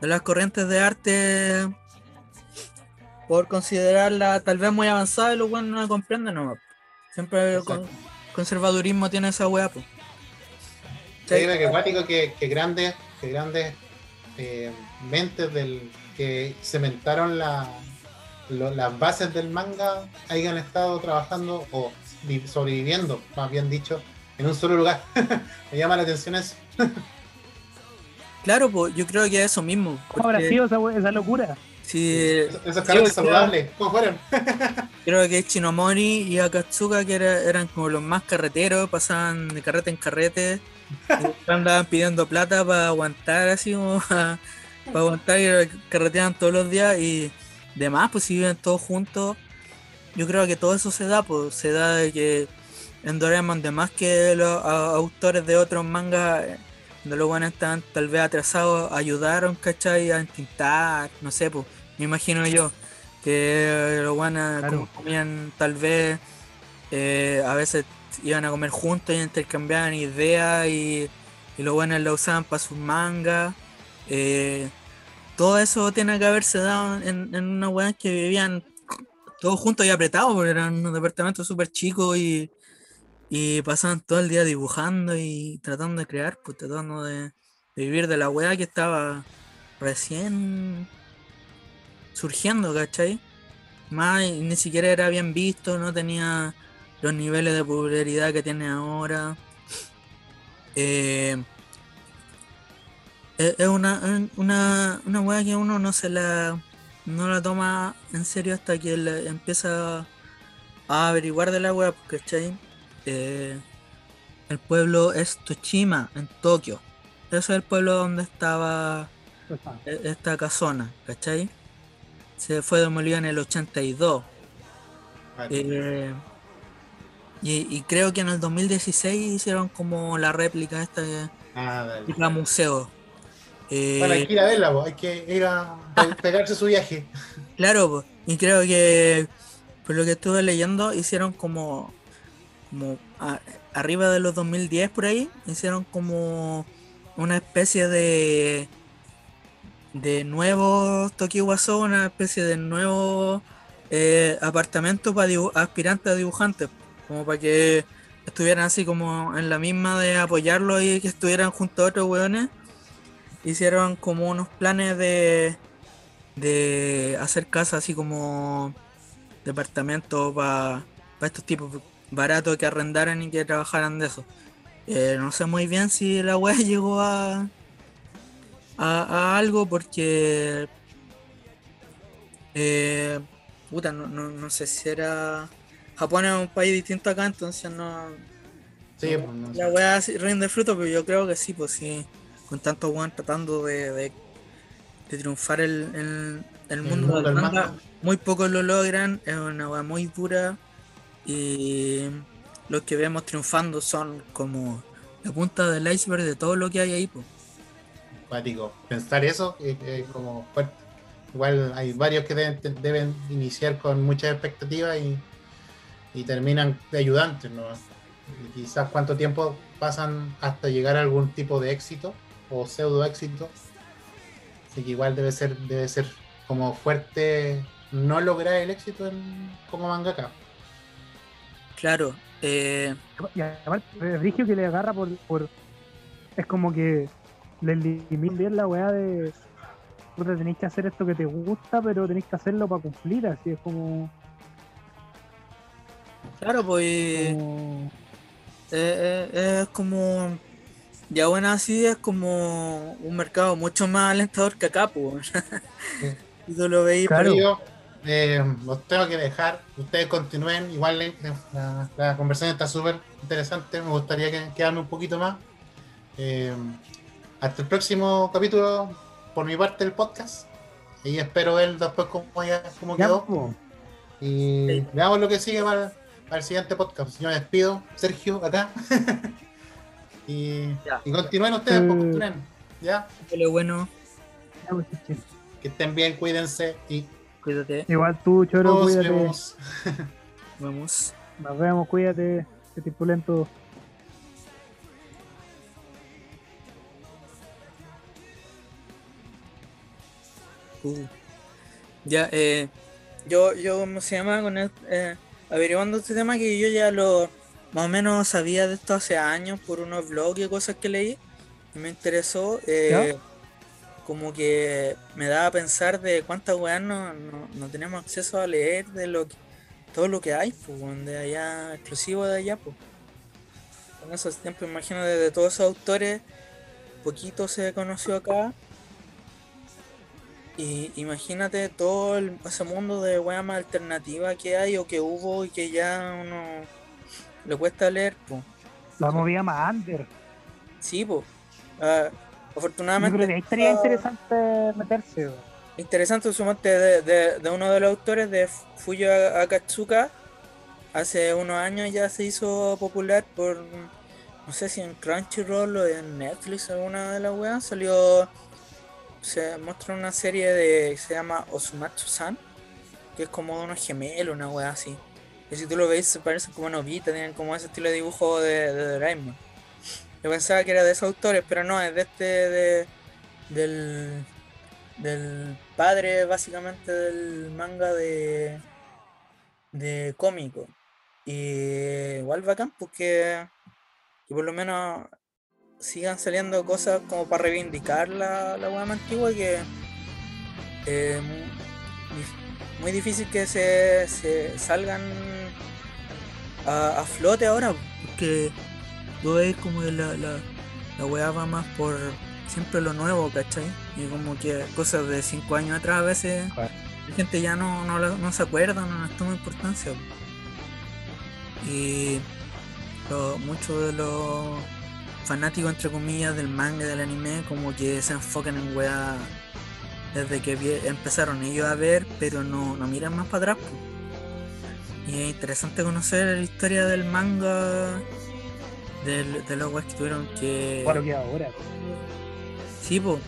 de las corrientes de arte por considerarla tal vez muy avanzada y los buenos no la comprenden nomás. Siempre el con- conservadurismo tiene esa weá, pues. Sí, que acuático que, que grandes, que grandes eh, mentes del, que cementaron la, lo- las bases del manga hayan estado trabajando o vi- sobreviviendo, más bien dicho, en un solo lugar. Me llama la atención eso. Claro, pues yo creo que es eso mismo. ¿Cómo habrá sido esa, locura? si Esos sí, saludables, ¿cómo fueron? creo que Chinomori y Akatsuka que era- eran como los más carreteros, pasaban de carrete en carrete, y andaban pidiendo plata para aguantar así como para aguantar y carreteaban todos los días y demás, pues si viven todos juntos, yo creo que todo eso se da, pues se da de que en Doraemon, de más que los a- autores de otros mangas, eh, de los buenos estaban tal vez atrasados, ayudaron, ¿cachai? A entintar, no sé, pues, me imagino yo, que los buenos Claro. como comían tal vez, eh, a veces iban a comer juntos y intercambiaban ideas y, y los buenos la usaban para sus mangas. eh, todo eso tiene que haberse dado en, en una weá que vivían todos juntos y apretados, porque eran unos departamentos súper chicos y, y pasaban todo el día dibujando y tratando de crear, pues tratando de, vivir de la weá que estaba recién surgiendo, ¿cachai? Más ni siquiera era bien visto, no tenía los niveles de popularidad que tiene ahora. Eh, es es una, una, una weá que uno no se la no la toma en serio hasta que empieza a averiguar de la weá, pues, ¿cachai? Eh, el pueblo es Toshima, en Tokio. Ese es el pueblo donde estaba e- esta casona, ¿cachai? Se fue demolida en el 82. Eh, y, y creo que en el 2016 hicieron como la réplica esta de Ah, dale. réplica museo. Eh, Bueno, hay que ir a verla, po, hay que ir a pe- pegarse su viaje. Claro, po, y creo que por lo que estuve leyendo hicieron como como arriba de los 2010 por ahí, hicieron como una especie de de nuevo Tokiwaso, una especie de nuevo eh, apartamento para aspirantes a dibujantes, como para que estuvieran así como en la misma de apoyarlo y que estuvieran junto a otros weones. Hicieron como unos planes de de hacer casas así como departamentos para estos tipos baratos que arrendaran y que trabajaran de eso. Eh, no sé muy bien si la web llegó a, a, a algo porque eh, puta, no, no, no sé si era Japón es un país distinto acá, entonces no, Sí, pues, no la weá rinde fruto, pero yo creo que sí, pues sí, con tanto weón tratando de, de, de triunfar el, el, el mundo, mundo del del manga, manga. muy pocos lo logran, es una weá muy dura y los que vemos triunfando son como la punta del iceberg de todo lo que hay ahí. Cuático. Pensar eso es, es como fuerte. Igual hay varios que deben, deben iniciar con muchas expectativas y, y terminan de ayudantes, ¿no? Y quizás cuánto tiempo pasan hasta llegar a algún tipo de éxito o pseudo éxito. Así que igual debe ser, debe ser como fuerte no lograr el éxito en, como mangaka. Claro, eh, Y aparte, el Brigio que le agarra por, por. Es como que le limita bien la weá de. Puta, tenéis que hacer esto que te gusta, pero tenéis que hacerlo para cumplir, así es como. claro, pues... como- Eh, eh, es como. Ya bueno, así es como un mercado mucho más alentador que acá, pues. y tú lo veis, Claro. Yo eh, los tengo que dejar. Ustedes continúen. Igual la, la conversación está súper interesante. Me gustaría que, quedarme un poquito más. Eh, hasta el próximo capítulo, por mi parte del podcast. y espero ver después cómo, ya, cómo quedó. Y Sí. veamos lo que sigue para, para el siguiente podcast. Yo me despido, Sergio, acá. y, Ya. y continúen ustedes, Eh. pues, continúen. Ya, Lo bueno, pues, que estén bien, cuídense y cuídate, Igual tú, Choro, nos cuídate. vemos. vamos. Nos vemos, cuídate. Qué tipulento. Uh. Ya, eh, yo, yo, ¿cómo se llama? Con el, eh, averiguando este tema que yo ya lo más o menos sabía de esto hace años por unos blogs y cosas que leí y me interesó. eh, como que me daba a pensar de cuántas weas no, no, no tenemos acceso a leer de lo que, todo lo que hay, pues, de allá, exclusivo de allá, pues. En esos tiempos, imagino, de todos esos autores, poquito se conoció acá. Y imagínate todo el- ese mundo de weas más alternativa que hay o que hubo y que ya uno le cuesta leer, pues. La movida más under. Sí, pues. Yo afortunadamente. creo que ahí estaría ah, interesante meterse. Interesante sumarte de, de, de uno de los autores de Fuyo Akatsuka. Hace unos años ya se hizo popular por, no sé si en Crunchyroll o en Netflix, alguna de las weas. Salió, se muestra una serie de, se llama Osumatsu-san, que es como unos gemelos, una wea así. Y si tú lo ves, se parecen como novitas, tienen como ese estilo de dibujo de, de Doraemon. Yo pensaba que era de esos autores, pero no, es de este, de, del, del padre básicamente del manga de de cómico. Y igual bacán porque que por lo menos sigan saliendo cosas como para reivindicar la, la más antigua que eh, muy, muy difícil que se, se salgan a, a flote ahora porque tú ves como que la, la, la wea va más por siempre lo nuevo, ¿cachai? Y como que cosas de 5 años atrás a veces Claro. la gente ya no, no, no se acuerda, no les toma importancia. Y muchos de los fanáticos, entre comillas, del manga y del anime, como que se enfocan en weas desde que empezaron ellos a ver, pero no, no miran más para atrás. Y es interesante conocer la historia del manga, de los weas que tuvieron que... Lo que ahora. Sí, po,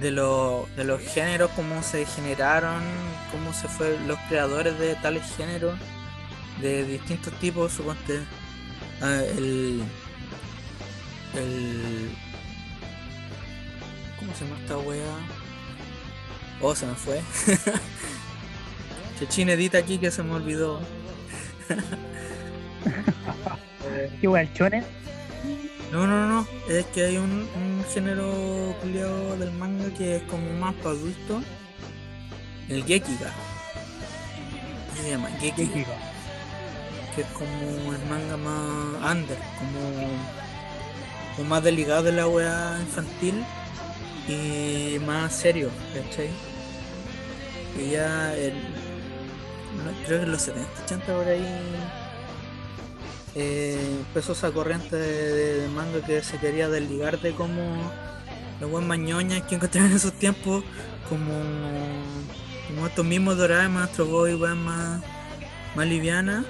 de, lo- de los géneros, cómo se generaron, cómo se fue los creadores de tales géneros, de distintos tipos, suponte ah, el, el ¿cómo se llama esta wea? Oh, se me fue. Chechín edita aquí que se me olvidó. ¿Qué el chones? no, no, no, es que hay un, un género culiao del manga que es como más para adultos. El Gekiga. ¿Cómo se llama? ¿Qué Gekiga. chico? Que es como el manga más under, como, como más delicado de la wea infantil y más serio, ¿cachai? Y ya el, creo que en los 70, 80 por ahí eh, empezó esa corriente de, manga que se quería desligar de como los buen mañoñas que encontraban en esos tiempos, como, estos mismos Doraemon, Astro Boy, weón más, más liviana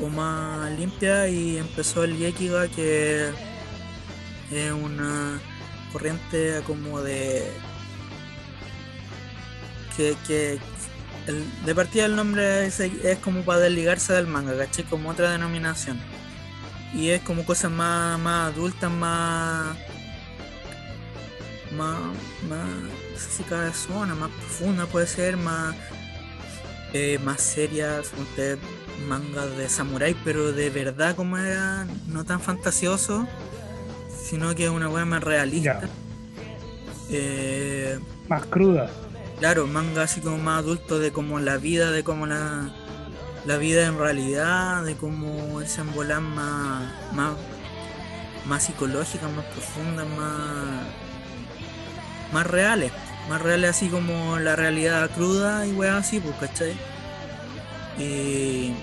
o más limpia y empezó el Yekiga que es una corriente como de que, que el- de partida el nombre es, es como para desligarse del manga, ¿cachai? Como otra denominación. Y es como cosas más, más adultas, más. más. más. no sé si cabezona, más profunda puede ser, más. eh, más serias, ponte mangas de samurái, pero de verdad como era, no tan fantasioso, sino que es una weá más realista. Eh, Más cruda. Claro, manga así como más adulto de como la vida, de como la, la vida en realidad, de cómo se envolan más, más, más psicológicas, más profundas, más, más reales, más reales así como la realidad cruda y weas así, pues, ¿cachai? Y,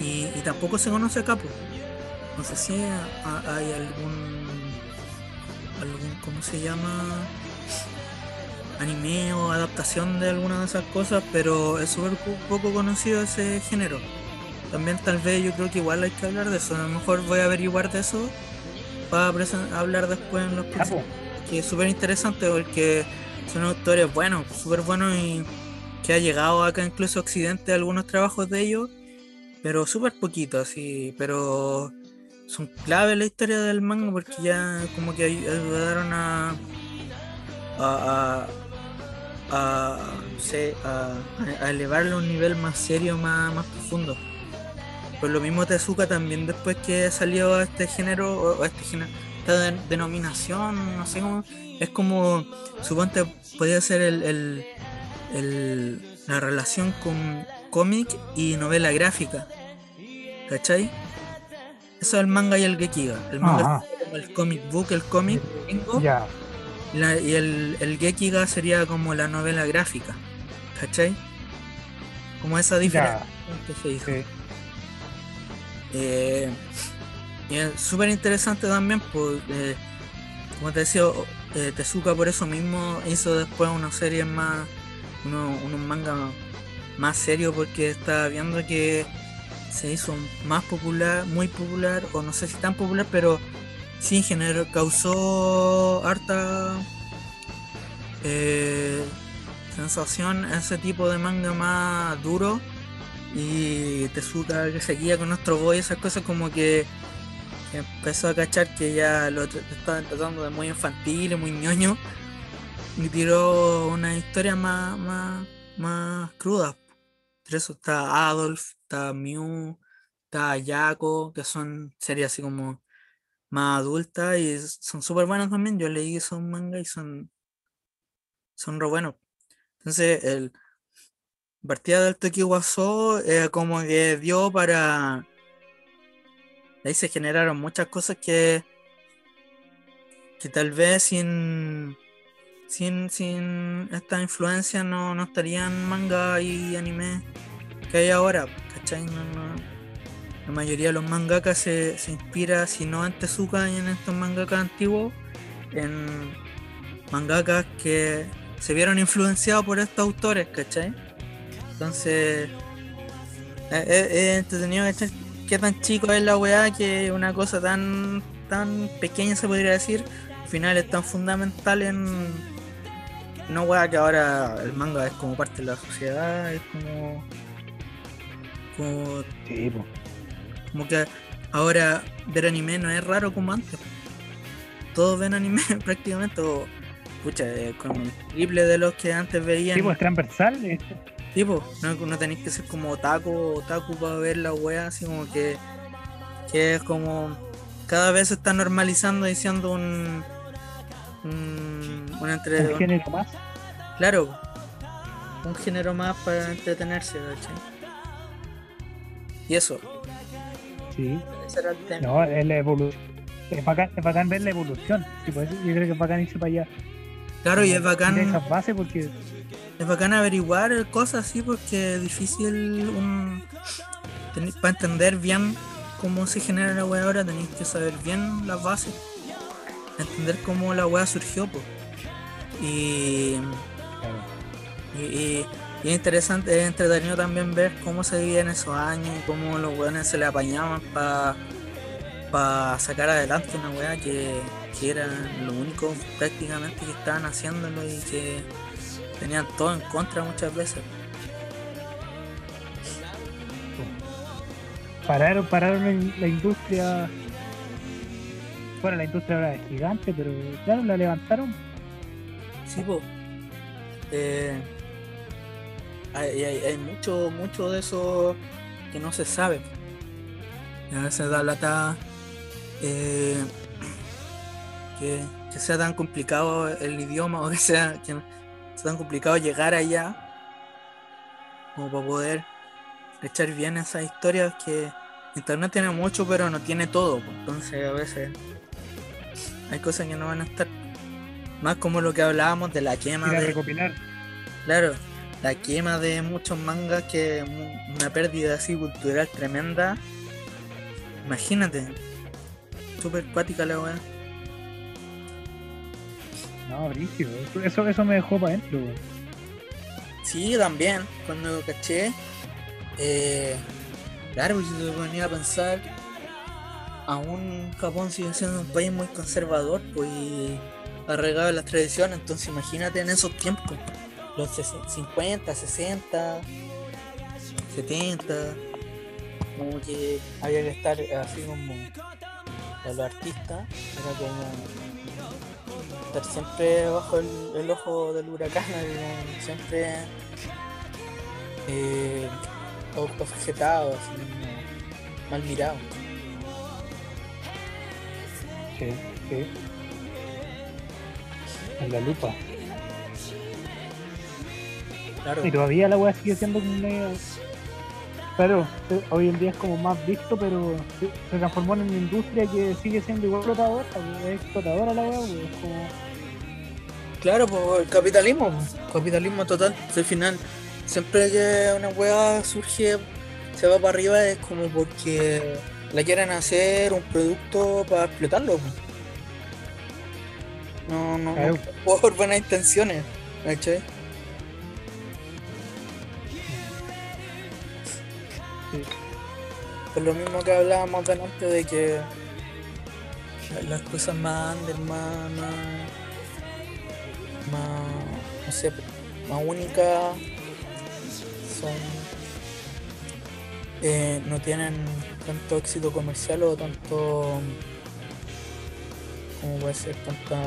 y, y tampoco se conoce acá, pues. No sé si ha- hay algún, algún, ¿cómo se llama? Anime o adaptación de alguna de esas cosas, pero es súper po- poco conocido ese género. También tal vez yo creo que igual hay que hablar de eso. A lo mejor voy a averiguar de eso para hablar después en los Ah, próximos. Que es súper interesante porque son autores buenos, súper buenos y que ha llegado acá incluso a Occidente algunos trabajos de ellos, pero súper poquito así, pero son clave en la historia del manga porque ya como que ay- ayudaron a a, a, a, no sé, a, a elevarlo a un nivel más serio, más, más profundo. Pues lo mismo Tezuka también después que salió a este género, o, o este género, esta de- denominación, no sé cómo, es como, suponte, podría ser el, el- el- la relación con cómic y novela gráfica. ¿Cachai? Eso es el manga y el gekiga. El manga Ajá. es como el comic book, el cómic gringo, Ya. Y la- y el, el gekiga sería como la novela gráfica. ¿Cachai? Como esa diferencia que se hizo. Sí. Eh, y es súper interesante también, pues, eh, como te decía, eh, Tezuka por eso mismo hizo después una serie más, uno- unos mangas más serios porque estaba viendo que se hizo más popular, muy popular, o no sé si tan popular, pero sí generó, causó harta eh, sensación ese tipo de manga más duro y Tezuka que seguía con nuestro boy, esas cosas como que empezó a cachar que ya lo estaban tratando de muy infantil muy ñoño y tiró una historia más, más, más cruda. Entre eso está Adolf, está Mew, está Yako, que son series así como más adultas y son súper buenas también. Yo leí esos mangas y son, son re buenos. Entonces, el partida del Tokiwaso eh, como que dio para. Ahí se generaron muchas cosas que. que tal vez sin. sin, sin esta influencia no, no estarían manga y anime que hay ahora, ¿cachai? No, no- la mayoría de los mangakas se, se inspira, si no en Tezuka y en estos mangakas antiguos, en mangakas que se vieron influenciados por estos autores, ¿cachai? Entonces, es, es- es entretenido ¿cachai? qué tan chico es la weá que una cosa tan, tan pequeña se podría decir, al final es tan fundamental en una weá que ahora el manga es como parte de la sociedad, es como. como Sí. Como que ahora ver anime no es raro como antes. Todos ven anime prácticamente, o pucha, eh, con el triple de los que antes veían. Sí, pues transversal. eh, Tipo, no, no tenéis que ser como otaku o otaku para ver la wea, así como que, que es como cada vez se está normalizando y siendo un, un, un entre- un género más. claro, un género más para entretenerse, ¿cachai? Y eso, Sí. ese era el tema. No, es la evolución. Es bacán, es bacán ver la evolución. Sí, pues, yo creo que es bacán irse para allá. Claro, y es bacán. esas bases porque Es bacán averiguar cosas así porque es difícil un para entender bien cómo se genera la weá ahora tenéis que saber bien las bases. Entender cómo la weá surgió. Y, claro, y, y- y es interesante, es entretenido también ver cómo se vivían esos años y cómo los weones se le apañaban para sacar adelante una weá que, que era lo único prácticamente que estaban haciéndolo y que tenían todo en contra muchas veces. pararon, pararon la industria. Bueno, la industria ahora es gigante, pero claro, la levantaron. Sí, po. Eh, hay, hay- hay mucho, mucho de eso que no se sabe. Y a veces da lata eh, que, que sea tan complicado el idioma o que sea, que sea tan complicado llegar allá como para poder echar bien esas historias que internet tiene mucho pero no tiene todo. po. Entonces a veces hay cosas que no van a estar. Más como lo que hablábamos de la quema de, recopilar. Claro, la quema de muchos mangas que una pérdida así cultural tremenda. Imagínate. Super cuática la weá. No, brígido. Eso, eso, me dejó para adentro. Sí, también, cuando caché. Eh, claro, pues, si se ponía a pensar, aún Japón sigue siendo un país muy conservador, pues y arraigado en las tradiciones. Entonces, imagínate en esos tiempos, los ses- 50, 60, 70, como que había que estar así como a los artistas, era como estar siempre bajo el, el ojo del huracán, siempre eh, objetado, así, mal mirado. Sí, sí. En la lupa. Claro, Y todavía la weá sigue siendo medio. Claro, eh, hoy en día es como más visto, pero se, transformó en una industria que sigue siendo igual explotadora, es explotadora la weá, es como. claro, pues el capitalismo, capitalismo total. Al final, siempre que una weá surge, se va para arriba, es como porque la quieren hacer un producto para explotarlo. No, no, no Claro. por buenas intenciones, ¿cachai? Sí. Por lo mismo que hablábamos delante de que la- las cosas más under, más, no sé, más únicas son, eh, no tienen tanto éxito comercial o tanto, como puede ser, tanta,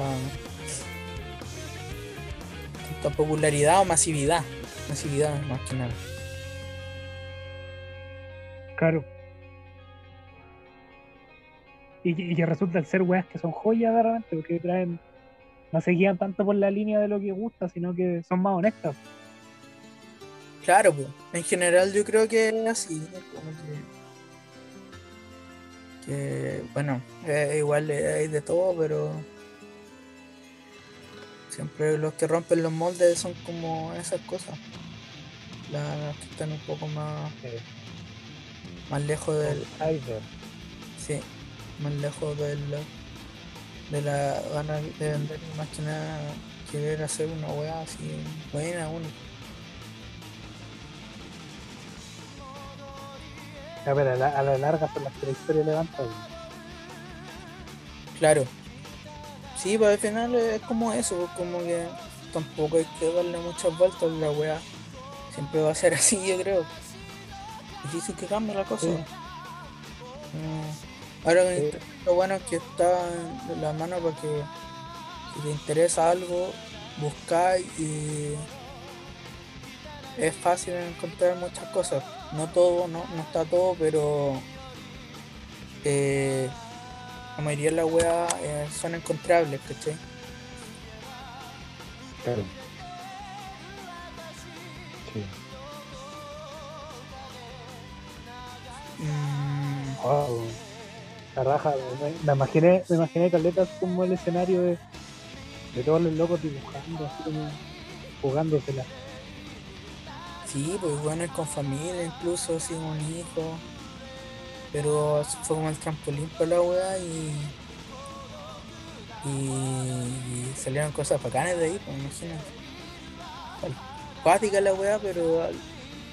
tanta popularidad o masividad, masividad más que nada. Claro. Y, que- y que resultan ser weas que son joyas de repente, porque traen. No se guían tanto por la línea de lo que gusta, sino que son más honestas. Claro, pues. En general yo creo que es así. Como que. que, bueno, eh, igual hay de todo, pero. Siempre los que rompen los moldes son como esas cosas. Las que están un poco más, más lejos del. Sí, más lejos del. de la gana de vender más que nada querer hacer una weá así buena, única. Pero a la, a la larga son las que la historia levanta. weón. Claro. Sí, pues al final es como eso, como que tampoco hay que darle muchas vueltas a la weá. Siempre va a ser así, yo creo. Difícil que cambie la cosa. Sí. Mm, Ahora Sí. lo bueno es que está en la mano para que si te interesa algo, buscáis y es fácil encontrar muchas cosas. No todo, no, no está todo, pero eh, la mayoría de las weas eh, son encontrables, ¿cachai? Claro. Sí. Mm, Wow. La raja, me, imaginé, me imaginé Caleta como el escenario de, de todos los locos dibujando, así como jugándosela. sí, pues bueno, con familia, incluso sin un hijo. Pero fue como el trampolín para la wea y, y, salieron cosas bacanas de ahí, pues imagínate. Acuática la wea, pero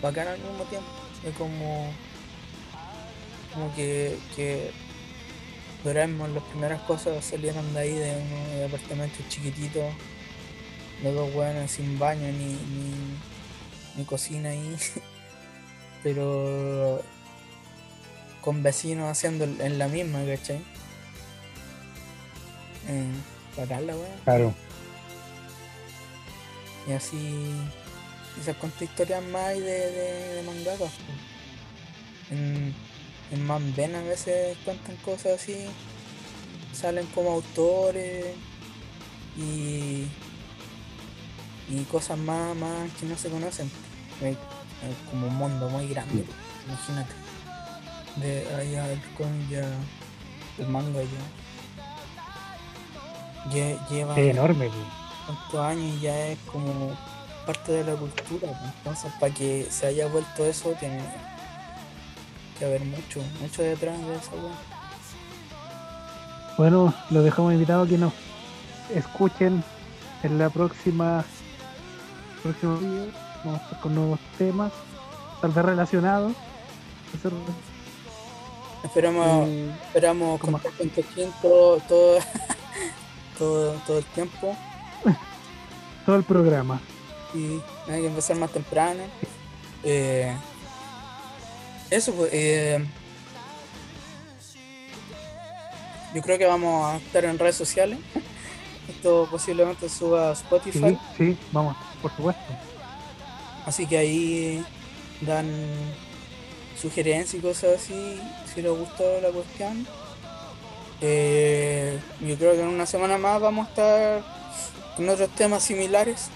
bacana al mismo tiempo. Es como, como que, que Doraemon, las primeras cosas salieron de ahí, de un departamento chiquitito, de dos weones sin baño ni, ni, ni cocina ahí, pero con vecinos haciendo en la misma, ¿cachai? Eh, bacán la wea. Claro. Y así quizás cuántas historias más de, de, de mangakas. po. En, en Manben a veces cuentan cosas así, salen como autores y, y cosas más, más que no se conocen. Es, es como un mundo muy grande, imagínate. De allá el cómic ya, el manga ya. lle- Lleva Es enorme, tantos años y ya es como parte de la cultura. Entonces, para que se haya vuelto eso, tiene que haber mucho, mucho detrás de esa weá. Bueno, los dejamos invitados a que nos escuchen en la próxima próximo video vamos a estar con nuevos temas, tal vez relacionados. Esperamos, eh, esperamos con todo, todo, todo, todo el tiempo todo el programa. y hay que empezar más temprano. Eh, eso, pues, eh, yo creo que vamos a estar en redes sociales. Esto posiblemente suba a Spotify. Sí, sí, vamos, por supuesto. Así que ahí dan sugerencias y cosas así, si les gustó la cuestión. Eh, yo creo que en una semana más vamos a estar con otros temas similares.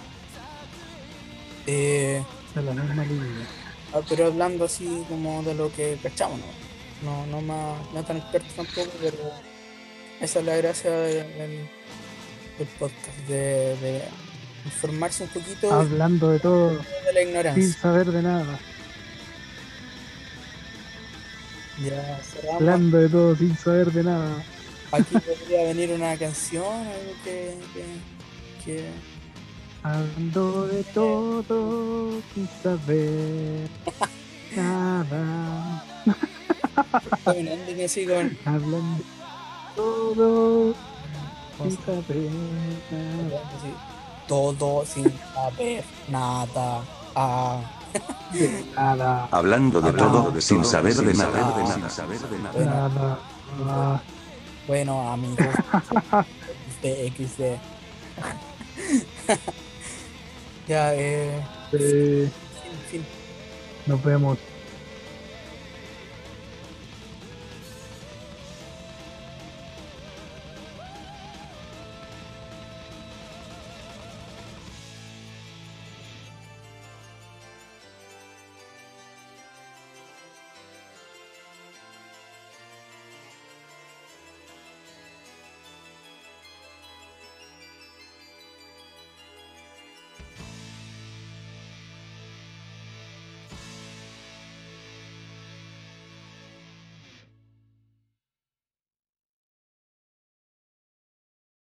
Eh, De la misma línea. Ah, pero hablando así como de lo que cachamos, ¿no? No, no, más, no tan experto tampoco, pero esa es la gracia de- del, del podcast, de, de informarse un poquito Hablando de todo, de la sin saber de nada. Ya. Hablando de todo, sin saber de nada. Aquí podría venir una canción, algo que. que, que- Hablando de todo, sin saber nada. así con. Hablando de todo, sin saber nada. todo sin saber nada. Ah, Nada, Hablando de Hablando todo de sin todo, saber de nada. saber de Sin nada. saber de nada. Bueno. nada. Bueno, amigos. XD, XD. Ya, eh. eh, Fin, fin. nos vemos.